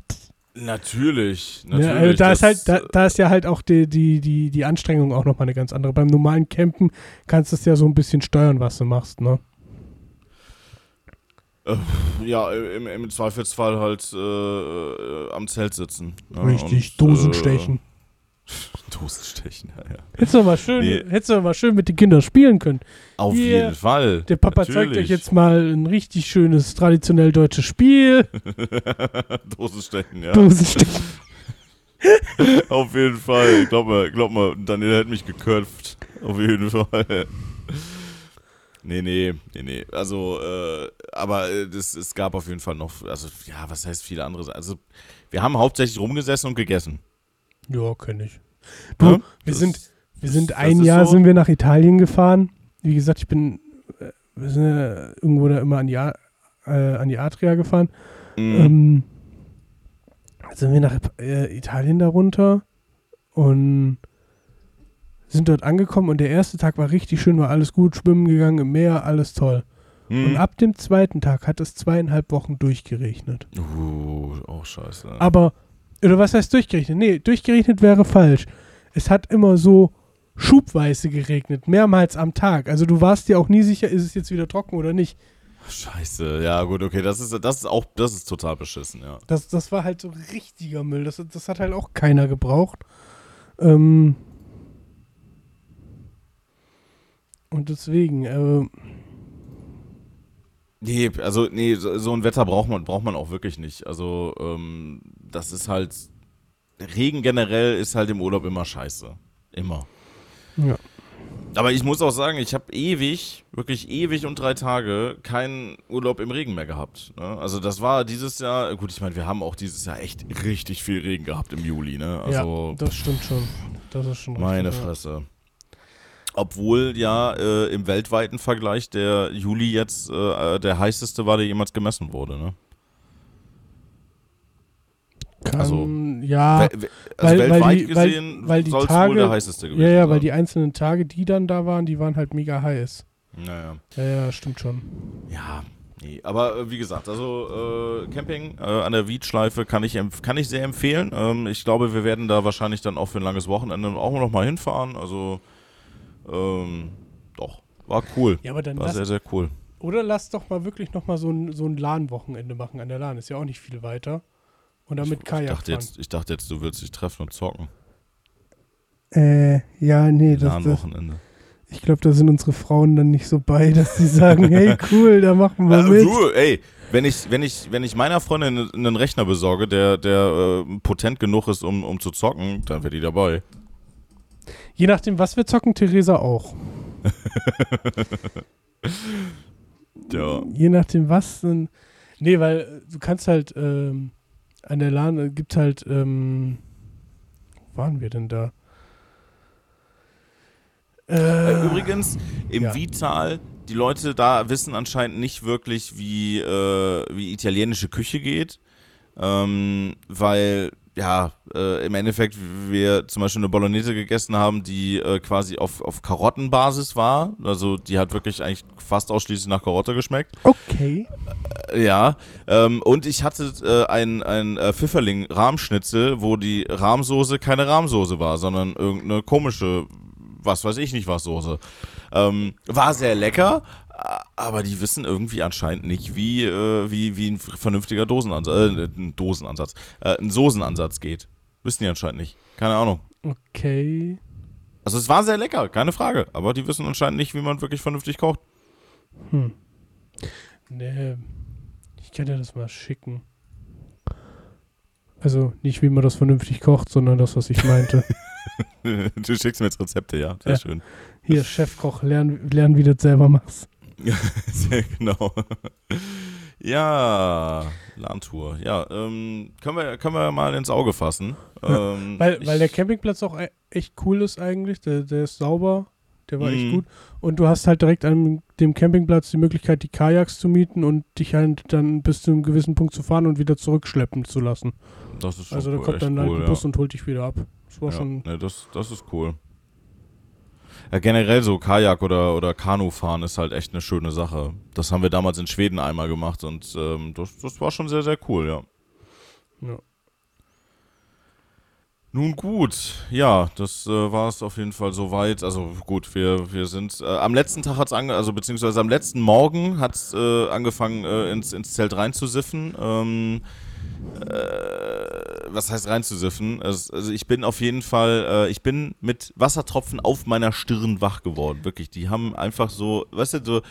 Natürlich. Ja, Natürlich. also da ist das, halt, da, da ist ja halt auch die, die, die, die Anstrengung auch nochmal eine ganz andere. Beim normalen Campen kannst du es ja so ein bisschen steuern, was du machst, ne? Ja, im, im Zweifelsfall halt äh, äh, am Zelt sitzen. ne? Richtig, Und, Dosen äh, stechen. Dosenstechen, ja, ja. Hättest du mal schön, Nee. hättest du mal schön mit den Kindern spielen können. Auf Hier, jeden Fall. Der Papa zeigt Natürlich. euch jetzt mal ein richtig schönes, traditionell deutsches Spiel. (laughs) Dosenstechen, ja. Dosenstechen. (laughs) Auf jeden Fall. Glaub mal, glaub mal, Daniel hat mich geköpft. Auf jeden Fall. Nee, nee, nee, nee. Also, äh, aber äh, das, es gab auf jeden Fall noch, also, ja, was heißt viele andere? Also, wir haben hauptsächlich rumgesessen und gegessen. Ja, kenn ich. Ne? Du, wir Das- sind, wir sind das ein ist Jahr so. sind wir nach Italien gefahren. Wie gesagt, ich bin, äh, wir sind ja irgendwo da immer an die, äh, an die Adria gefahren. Mhm. Ähm, sind wir nach äh, Italien darunter und sind dort angekommen und der erste Tag war richtig schön, war alles gut, schwimmen gegangen im Meer, alles toll. Mhm. Und ab dem zweiten Tag hat es zweieinhalb Wochen durchgeregnet. Uh, auch scheiße. Aber, oder was heißt durchgerechnet? Nee, durchgerechnet wäre falsch. Es hat immer so schubweise geregnet, mehrmals am Tag. Also du warst dir auch nie sicher, ist es jetzt wieder trocken oder nicht. Scheiße, ja gut, okay, das ist, das ist auch, das ist total beschissen, ja. Das, das war halt so richtiger Müll. Das, das hat halt auch keiner gebraucht. Ähm und deswegen, äh, Nee, also nee, so, so ein Wetter braucht man, braucht man auch wirklich nicht. Also, ähm, das ist halt, Regen generell ist halt im Urlaub immer scheiße. Immer. ja. Aber ich muss auch sagen, ich habe ewig, wirklich ewig und drei Tage keinen Urlaub im Regen mehr gehabt. Ne? Also das war dieses Jahr, gut, ich meine, wir haben auch dieses Jahr echt richtig viel Regen gehabt im Juli, ne? Also, ja, das stimmt schon. Das ist schon meine richtig, ja. Obwohl ja äh, im weltweiten Vergleich der Juli jetzt äh, der heißeste war, der jemals gemessen wurde, ne? Kann, Also, ja, We- we- also weil- weil weltweit die- weil- gesehen weil die soll es Tage- wohl der heißeste gewesen ja, ja, sein. weil die einzelnen Tage, die dann da waren, die waren halt mega heiß. Naja. Ja, ja, stimmt schon. Ja, nee. Aber äh, wie gesagt, also äh, Camping äh, an der Wiedschleife kann ich, kann ich sehr empfehlen. Ähm, ich glaube, wir werden da wahrscheinlich dann auch für ein langes Wochenende auch noch mal hinfahren. Also, ähm, doch, war cool. Ja, aber dann War lass, sehr, sehr cool. oder lass doch mal wirklich noch mal so ein, so ein LAN-Wochenende machen an der LAN. Ist ja auch nicht viel weiter. Und dann mit Ich Kajak dachte, fahren. jetzt, ich dachte jetzt, du willst dich treffen und zocken. Äh, ja, nee, das, An das, Wochenende. ich glaube, da sind unsere Frauen dann nicht so bei, (laughs) dass sie sagen, hey, (laughs) cool, da machen wir Äh, mit. du, ey, wenn ich, wenn ich, wenn ich meiner Freundin einen Rechner besorge, der, der äh, potent genug ist, um, um zu zocken, dann wäre die dabei. Je nachdem, was wir zocken, Theresa auch. (laughs) Ja. Je nachdem, was. Dann, nee, weil äh, du kannst halt ähm, an der LAN äh, gibt halt. Ähm, wo waren wir denn da? Äh, Äh, Übrigens, im ja. Vital, die Leute da wissen anscheinend nicht wirklich, wie, äh, wie italienische Küche geht. Ähm, weil ja, äh, im Endeffekt wir zum Beispiel eine Bolognese gegessen haben, die äh, quasi auf, auf Karottenbasis war. Also die hat wirklich eigentlich fast ausschließlich nach Karotte geschmeckt. Okay. Äh, ja. Ähm, und ich hatte äh, ein, ein äh, Pfifferling-Rahmschnitzel, wo die Rahmsoße keine Rahmsoße war, sondern irgendeine komische, was weiß ich nicht was Soße. Ähm, war sehr lecker, aber die wissen irgendwie anscheinend nicht, wie, äh, wie, wie ein vernünftiger Dosenansatz, äh, ein Dosenansatz, äh, ein Soßenansatz geht. Wissen die anscheinend nicht. Keine Ahnung. Okay. Also es war sehr lecker, keine Frage. Aber die wissen anscheinend nicht, wie man wirklich vernünftig kocht. Hm. Nee. Ich kann dir das mal schicken. Also nicht, wie man das vernünftig kocht, sondern das, was ich meinte. (laughs) du schickst mir jetzt Rezepte, ja. Sehr Ja. schön. Hier, Chefkoch, lern, lern, wie du das selber machst. (laughs) Sehr genau. Ja, Landtour. Ja, ähm, können, wir, können wir mal ins Auge fassen. Ähm, (laughs) Weil, weil der Campingplatz auch e- echt cool ist eigentlich. Der, der ist sauber. Der war echt Mhm. gut. Und du hast halt direkt an dem Campingplatz die Möglichkeit, die Kajaks zu mieten und dich halt dann bis zu einem gewissen Punkt zu fahren und wieder zurückschleppen zu lassen. Das ist schon Also da kommt dann halt cool, ein ja. Bus und holt dich wieder ab. Das war ja, schon. ne, das, das ist cool. Ja, generell so Kajak oder, oder Kanufahren ist halt echt eine schöne Sache. Das haben wir damals in Schweden einmal gemacht und ähm, das, das war schon sehr, sehr cool, ja. Ja. Nun gut, ja, das äh, war es auf jeden Fall soweit. Also gut, wir, wir sind, äh, am letzten Tag hat es ange, also beziehungsweise am letzten Morgen hat es äh, angefangen äh, ins, ins Zelt reinzusiffen. Ähm, äh, was heißt reinzusiffen? Also, ich bin auf jeden Fall, äh, ich bin mit Wassertropfen auf meiner Stirn wach geworden. Wirklich, die haben einfach so, weißt du, so,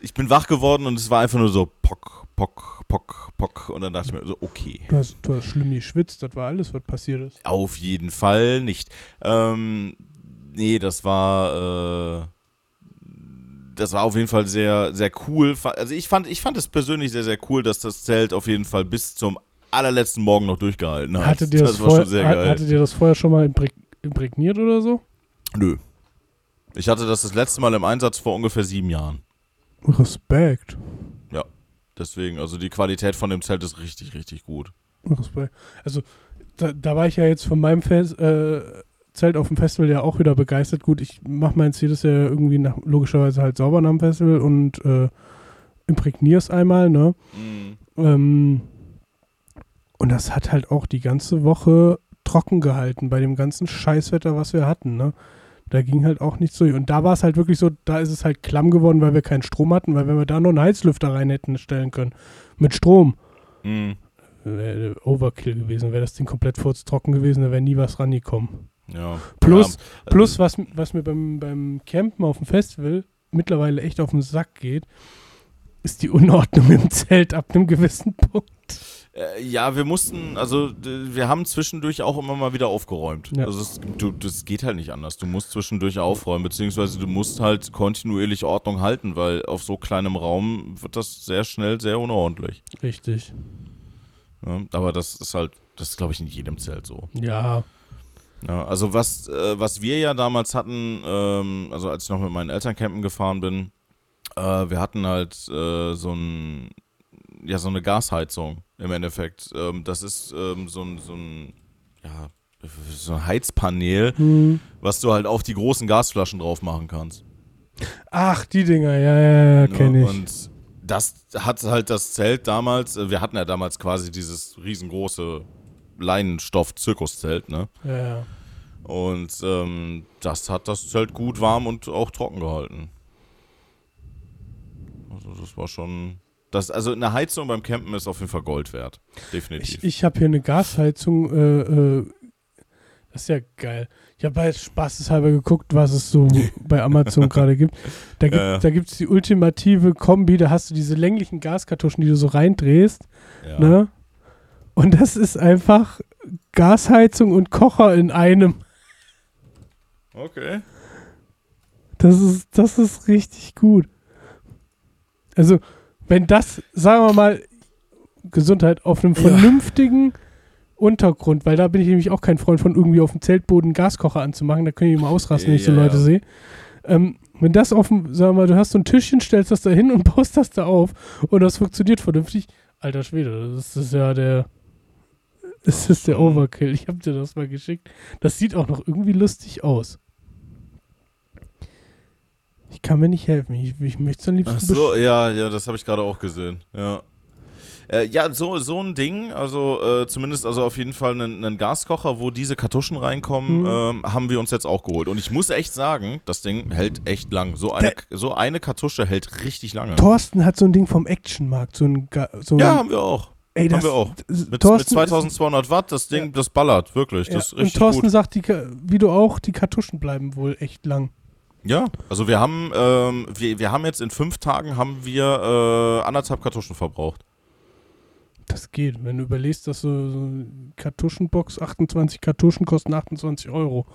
ich bin wach geworden und es war einfach nur so pock, pock, pock, pock. Und dann dachte ich mir so, okay. Du hast, du hast schlimm geschwitzt, das war alles, was passiert ist. Auf jeden Fall nicht. Ähm, nee, das war, äh, das war auf jeden Fall sehr, sehr cool. Also ich fand, ich fand es persönlich sehr, sehr cool, dass das Zelt auf jeden Fall bis zum allerletzten Morgen noch durchgehalten hat. Hattet ihr das, das war vorher, schon sehr geil. hattet ihr das vorher schon mal imprä- imprägniert oder so? Nö. Ich hatte das das letzte Mal im Einsatz vor ungefähr sieben Jahren. Respekt. Deswegen, also die Qualität von dem Zelt ist richtig, richtig gut. Respekt. Also, da, da war ich ja jetzt von meinem Fest, äh, Zelt auf dem Festival ja auch wieder begeistert. Gut, ich mache mein Ziel, das ja irgendwie nach, logischerweise halt sauber nach dem Festival und äh, imprägniere es einmal, ne? Ähm, und das hat halt auch die ganze Woche trocken gehalten bei dem ganzen Scheißwetter, was wir hatten, ne? Da ging halt auch nichts durch. Und da war es halt wirklich so, da ist es halt klamm geworden, weil wir keinen Strom hatten, weil wenn wir da noch einen Heizlüfter rein hätten stellen können, mit Strom, Mhm. wäre Overkill gewesen, wäre das Ding komplett furztrocken gewesen, da wäre nie was rangekommen. Ja. Plus, Ja, plus was, was mir beim, beim Campen auf dem Festival mittlerweile echt auf den Sack geht, ist die Unordnung (laughs) im Zelt ab einem gewissen Punkt. Äh, ja, wir mussten, also wir haben zwischendurch auch immer mal wieder aufgeräumt. Ja. Also es, du, das geht halt nicht anders. Du musst zwischendurch aufräumen, beziehungsweise du musst halt kontinuierlich Ordnung halten, weil auf so kleinem Raum wird das sehr schnell sehr unordentlich. Richtig. Ja, aber das ist halt, das ist glaube ich in jedem Zelt so. Ja. Ja, also was, äh, was wir ja damals hatten, ähm, also als ich noch mit meinen Eltern campen gefahren bin, äh, wir hatten halt äh, so ein, ja, so eine Gasheizung im Endeffekt. Ähm, das ist ähm, so ein, so ein, ja, so ein Heizpanel, Hm. was du halt auf die großen Gasflaschen drauf machen kannst. Ach, die Dinger, ja, ja, ja, kenne ich. Und das hat halt das Zelt damals, äh, wir hatten ja damals quasi dieses riesengroße Leinenstoff-Zirkuszelt, ne? ja, ja. Und ähm, das hat das Zelt gut warm und auch trocken gehalten. Also das war schon. Das, also eine Heizung beim Campen ist auf jeden Fall Gold wert. Definitiv. Ich, ich habe hier eine Gasheizung, äh, äh, das ist ja geil. Ich habe halt spaßeshalber geguckt, was es so (laughs) bei Amazon gerade gibt. Da gibt Ja, ja. gibt's die ultimative Kombi, da hast du diese länglichen Gaskartuschen, die du so reindrehst, ja. ne? Und das ist einfach Gasheizung und Kocher in einem. Okay. Das ist, das ist richtig gut. Also, wenn das, sagen wir mal, Gesundheit auf einem Ja. vernünftigen Untergrund, weil da bin ich nämlich auch kein Freund von irgendwie auf dem Zeltboden Gaskocher anzumachen, da können die immer ausrasten, wenn ich so Ja, Leute ja. sehe. Ähm, wenn das auf dem, sagen wir mal, du hast so ein Tischchen, stellst das da hin und (laughs) baust das da auf und das funktioniert vernünftig, alter Schwede, das ist ja der Das ist der Overkill. Ich habe dir das mal geschickt. Das sieht auch noch irgendwie lustig aus. Ich kann mir nicht helfen. Ich, ich möchte es am liebsten Ach so, ja, ja, das habe ich gerade auch gesehen. Ja. Äh, ja, so, so ein Ding, also äh, zumindest also auf jeden Fall einen, einen Gaskocher, wo diese Kartuschen reinkommen, Mhm. ähm, haben wir uns jetzt auch geholt. Und ich muss echt sagen, das Ding hält echt lang. So eine, so eine Kartusche hält richtig lange. Thorsten hat so ein Ding vom Actionmarkt. So ein, Ga- so Ja, ein, haben wir auch. ey, das, haben wir auch. Mit, mit Thorsten 2200 Watt, das Ding, Ja. das ballert, wirklich. ist, Das ist ja, und richtig Thorsten gut. sagt, die, wie du auch, die Kartuschen bleiben wohl echt lang. Ja, also wir haben, ähm, wir, wir haben jetzt in fünf Tagen haben wir äh, anderthalb Kartuschen verbraucht. Das geht. Wenn du überlegst, dass so, so eine Kartuschenbox, 28 Kartuschen kosten 28 Euro.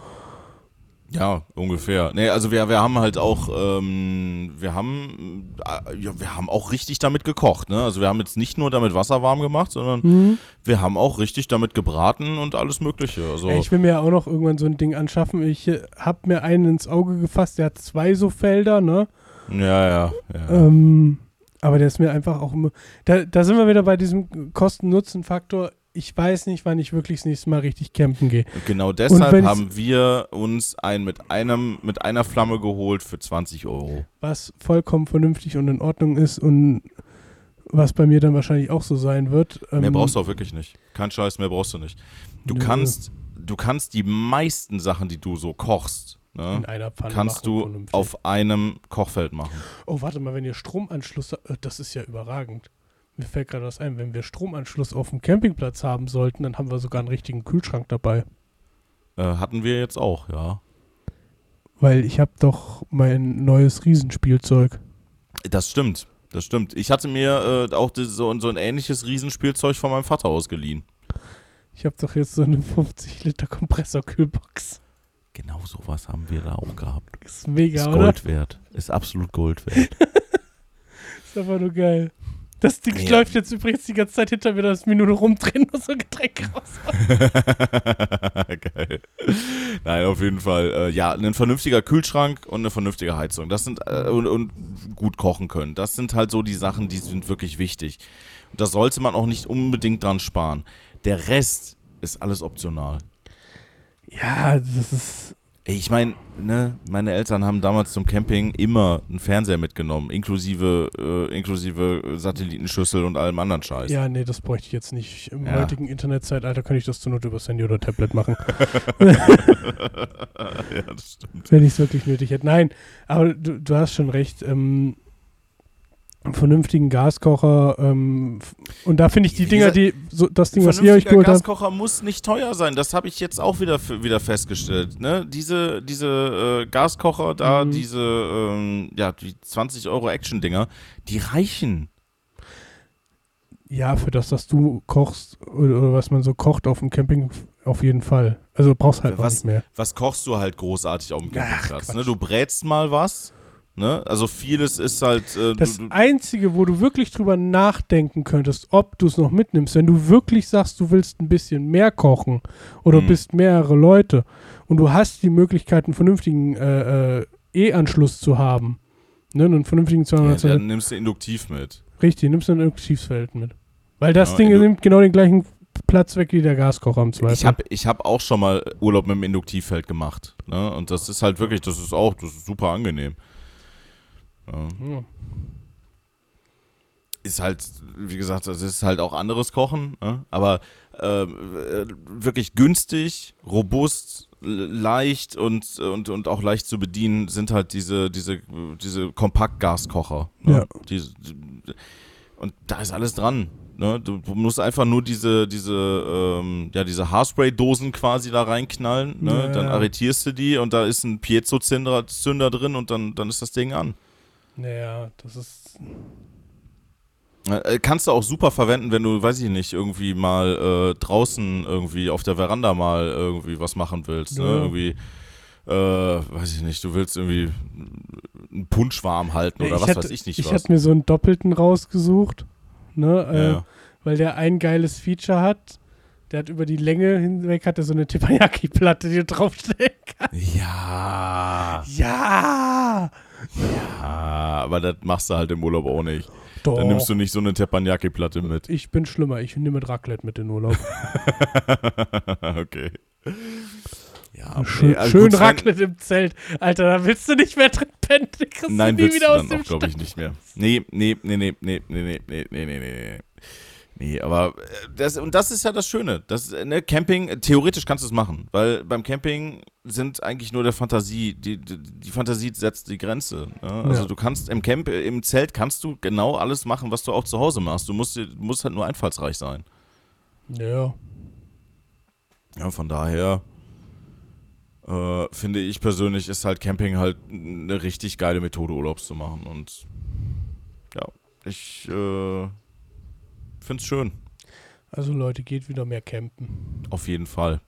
Ja, ungefähr. Nee, also wir, wir haben halt auch, ähm, wir haben, äh, ja, wir haben auch richtig damit gekocht, ne? Also wir haben jetzt nicht nur damit Wasser warm gemacht, sondern Mhm. wir haben auch richtig damit gebraten und alles mögliche. Also, Ey, ich will mir ja auch noch irgendwann so ein Ding anschaffen. Ich äh, hab mir einen ins Auge gefasst, der hat zwei so Felder, ne? ja, ja, ja. Ähm, aber der ist mir einfach auch immer. Da, da sind wir wieder bei diesem Kosten-Nutzen-Faktor. Ich weiß nicht, wann ich wirklich das nächste Mal richtig campen gehe. Genau deshalb haben wir uns einen mit einem, mit einer Flamme geholt für 20 Euro. Was vollkommen vernünftig und in Ordnung ist und was bei mir dann wahrscheinlich auch so sein wird. Ähm, Mehr brauchst du auch wirklich nicht. Kein Scheiß, mehr brauchst du nicht. Du Nö. kannst, du kannst die meisten Sachen, die du so kochst, ne, in einer Pfanne kannst machen, du auf einem Kochfeld machen. Oh, warte mal, wenn ihr Stromanschluss. äh, Das ist ja überragend. Mir fällt gerade was ein. Wenn wir Stromanschluss auf dem Campingplatz haben sollten, dann haben wir sogar einen richtigen Kühlschrank dabei. Äh, hatten wir jetzt auch, ja. Weil ich habe doch mein neues Riesenspielzeug. Das stimmt, das stimmt. Ich hatte mir äh, auch so, so ein ähnliches Riesenspielzeug von meinem Vater ausgeliehen. Ich habe doch jetzt so eine 50 Liter Kompressorkühlbox. Genau sowas haben wir da auch gehabt. Ist mega, Ist oder? Gold wert. Ist absolut Gold wert. (laughs) Ist einfach nur geil. Das Ding Ja. läuft jetzt übrigens die ganze Zeit hinter mir, dass wir nur noch rumdrehen und so Getränke raus. (laughs) Geil. Nein, auf jeden Fall. Äh, ja, ein vernünftiger Kühlschrank und eine vernünftige Heizung. Das sind äh, und, und gut kochen können. Das sind halt so die Sachen, die sind wirklich wichtig. Und da sollte man auch nicht unbedingt dran sparen. Der Rest ist alles optional. Ja, das ist. Ich meine, ne, meine Eltern haben damals zum Camping immer einen Fernseher mitgenommen, inklusive, äh, inklusive Satellitenschüssel und allem anderen Scheiß. Ja, nee, das bräuchte ich jetzt nicht. Im Ja. heutigen Internetzeitalter kann ich das zur Not über Handy oder Tablet machen, (laughs) (laughs) ja, das stimmt. wenn ich es wirklich nötig hätte. Nein, aber du, du hast schon recht. Ähm, vernünftigen Gaskocher ähm, und da finde ich die Dinger, die so, das Ding, was ihr euch vernünftiger geholt habt, Gaskocher muss nicht teuer sein. Das habe ich jetzt auch wieder, wieder festgestellt. Ne? Diese, diese äh, Gaskocher da, Mhm. diese ähm, ja, die 20 Euro Action-Dinger, die reichen. ja, für das, was du kochst oder, oder was man so kocht auf dem Camping, auf jeden Fall. Also du brauchst halt Was- nicht mehr. Was kochst du halt großartig auf dem Ach, Campingplatz? Quatsch. Ne? Du brätst mal was. Ne? Also vieles ist halt. Äh, Das du, du, Einzige, wo du wirklich drüber nachdenken könntest, ob du es noch mitnimmst, wenn du wirklich sagst, du willst ein bisschen mehr kochen oder Mhm. bist mehrere Leute und du hast die Möglichkeit, einen vernünftigen äh, äh, E-Anschluss zu haben, ne, einen vernünftigen ja, 200 dann nimmst du induktiv mit. Richtig, nimmst du ein Induktionsfeld mit. Weil das Ja, Ding Indu- nimmt genau den gleichen Platz weg wie der Gaskocher im Zweifel. Ich habe ich hab auch schon mal Urlaub mit dem Induktivfeld gemacht. Ne? Und das ist halt wirklich, das ist auch, das ist super angenehm. Ja. Ja. ist halt, wie gesagt, das ist halt auch anderes Kochen, ne? aber ähm, äh, wirklich günstig, robust, leicht und, und, und auch leicht zu bedienen sind halt diese, diese, diese Kompaktgaskocher. Ne? Ja. Diese, die, und da ist alles dran. Ne? Du, musst einfach nur diese, diese, ähm, ja, diese Haarspray-Dosen quasi da reinknallen, ne? Ja, dann arretierst du die und da ist ein Piezo-Zünder Zünder drin und dann, dann ist das Ding an. Naja, das ist. Äh, Kannst du auch super verwenden, wenn du, weiß ich nicht, irgendwie mal äh, draußen irgendwie auf der Veranda mal irgendwie was machen willst. Ne? Ja. Irgendwie, äh, weiß ich nicht, du willst irgendwie einen Punsch warm halten oder ich was hatte, weiß ich nicht Ich was. hatte mir so einen doppelten rausgesucht, ne, äh, ja. weil der ein geiles Feature hat. Der hat über die Länge hinweg hat er so eine Teppanyaki-Platte, die du draufstellen kannst. ja. Ja! Ja, aber das machst du halt im Urlaub auch nicht. Doch. Dann nimmst du nicht so eine Teppanyaki-Platte mit. ich bin schlimmer. Ich nehme mit Raclette mit in den Urlaub. (laughs) okay. Ja, schön also schön Raclette im Zelt. Alter, da willst du nicht mehr drin pennen. Kriegst du Nein, nie willst du wieder aus dann dem auch, glaube ich, nicht mehr. Nee, nee, nee, nee, nee, nee, nee, nee, nee, nee, nee. Nee, aber äh, das, und das ist ja das Schöne. Das, äh, ne, Camping, äh, theoretisch kannst du es machen, weil beim Camping sind eigentlich nur der Fantasie, die, die, die Fantasie setzt die Grenze. Ne? Also Ja. du kannst im Camp, im Zelt kannst du genau alles machen, was du auch zu Hause machst. Du musst, musst halt nur einfallsreich sein. Ja. Ja, von daher äh, finde ich persönlich, ist halt Camping halt eine richtig geile Methode, Urlaubs zu machen. Und ja, ich äh, finde es schön. Also Leute, geht wieder mehr campen. Auf jeden Fall.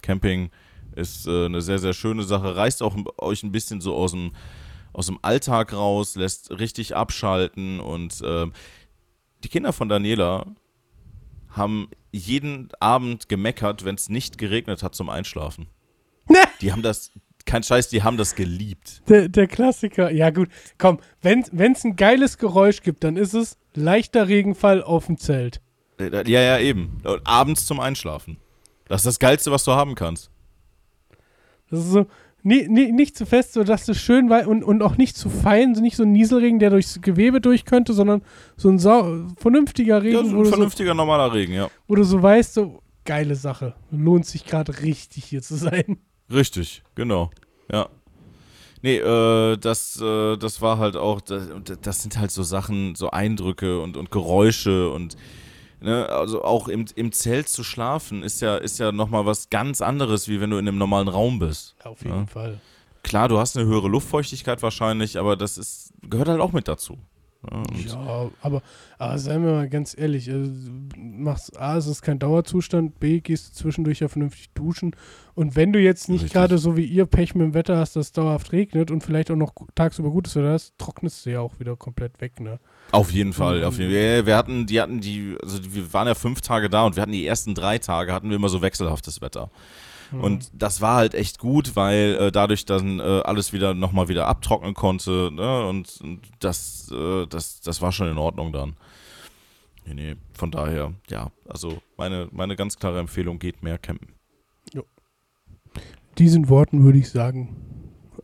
Camping ist äh, eine sehr, sehr schöne Sache. Reißt auch euch ein bisschen so aus dem, aus dem Alltag raus, lässt richtig abschalten. Und ähm, die Kinder von Daniela haben jeden Abend gemeckert, wenn es nicht geregnet hat zum Einschlafen. (laughs) Die haben das, kein Scheiß, die haben das geliebt. Der, der Klassiker. Ja gut, komm, wenn es ein geiles Geräusch gibt, dann ist es leichter Regenfall auf dem Zelt. Äh, Ja, ja, eben. Und abends zum Einschlafen. Das ist das Geilste, was du haben kannst. Das ist so nie, nie, nicht zu fest, sodass es schön war und, und auch nicht zu fein, nicht so ein Nieselregen, der durchs Gewebe durch könnte, sondern so ein sau vernünftiger Regen, Ja, so ein du so, vernünftiger, normaler Regen, ja. wo du so weißt, so geile Sache. Lohnt sich gerade richtig hier zu sein. Richtig, genau. Ja. Nee, äh, das, äh, das war halt auch, das, das sind halt so Sachen, so Eindrücke und, und Geräusche und ne, also auch im, im Zelt zu schlafen ist ja, ist ja nochmal was ganz anderes, wie wenn du in einem normalen Raum bist. Auf jeden Ja. Fall. Klar, du hast eine höhere Luftfeuchtigkeit wahrscheinlich, aber das ist, gehört halt auch mit dazu. Ja, und Ja, aber, aber seien wir mal ganz ehrlich, also, machst, A, es ist kein Dauerzustand, B, gehst du zwischendurch ja vernünftig duschen und wenn du jetzt nicht gerade so wie ihr Pech mit dem Wetter hast, dass es dauerhaft regnet und vielleicht auch noch tagsüber gutes Wetter hast, trocknest du ja auch wieder komplett weg, ne? Auf jeden Fall, Mhm. auf jeden Fall. Wir, wir hatten, die hatten die, also wir waren ja fünf Tage da und wir hatten die ersten drei Tage hatten wir immer so wechselhaftes Wetter. Mhm. Und das war halt echt gut, weil äh, dadurch dann äh, alles wieder nochmal wieder abtrocknen konnte. Ne? Und, und das, äh, das, das war schon in Ordnung dann. Nee, nee, von daher, ja, also meine, meine ganz klare Empfehlung geht mehr campen. Diesen Worten würde ich sagen,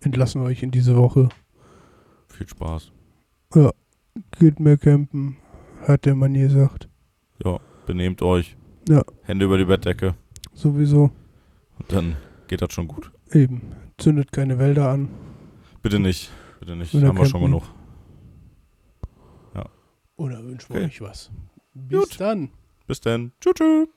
entlassen wir euch in diese Woche. Viel Spaß. Ja, geht mehr campen, hat der Mann gesagt. Ja, benehmt euch. Ja. Hände über die Bettdecke. Sowieso, dann geht das schon gut. eben, zündet keine Wälder an. Bitte nicht. Bitte nicht. Haben wir schon genug. Oder wünschen wir Okay. euch was. Bis Gut. dann. Bis dann. Tschüss. tschüss.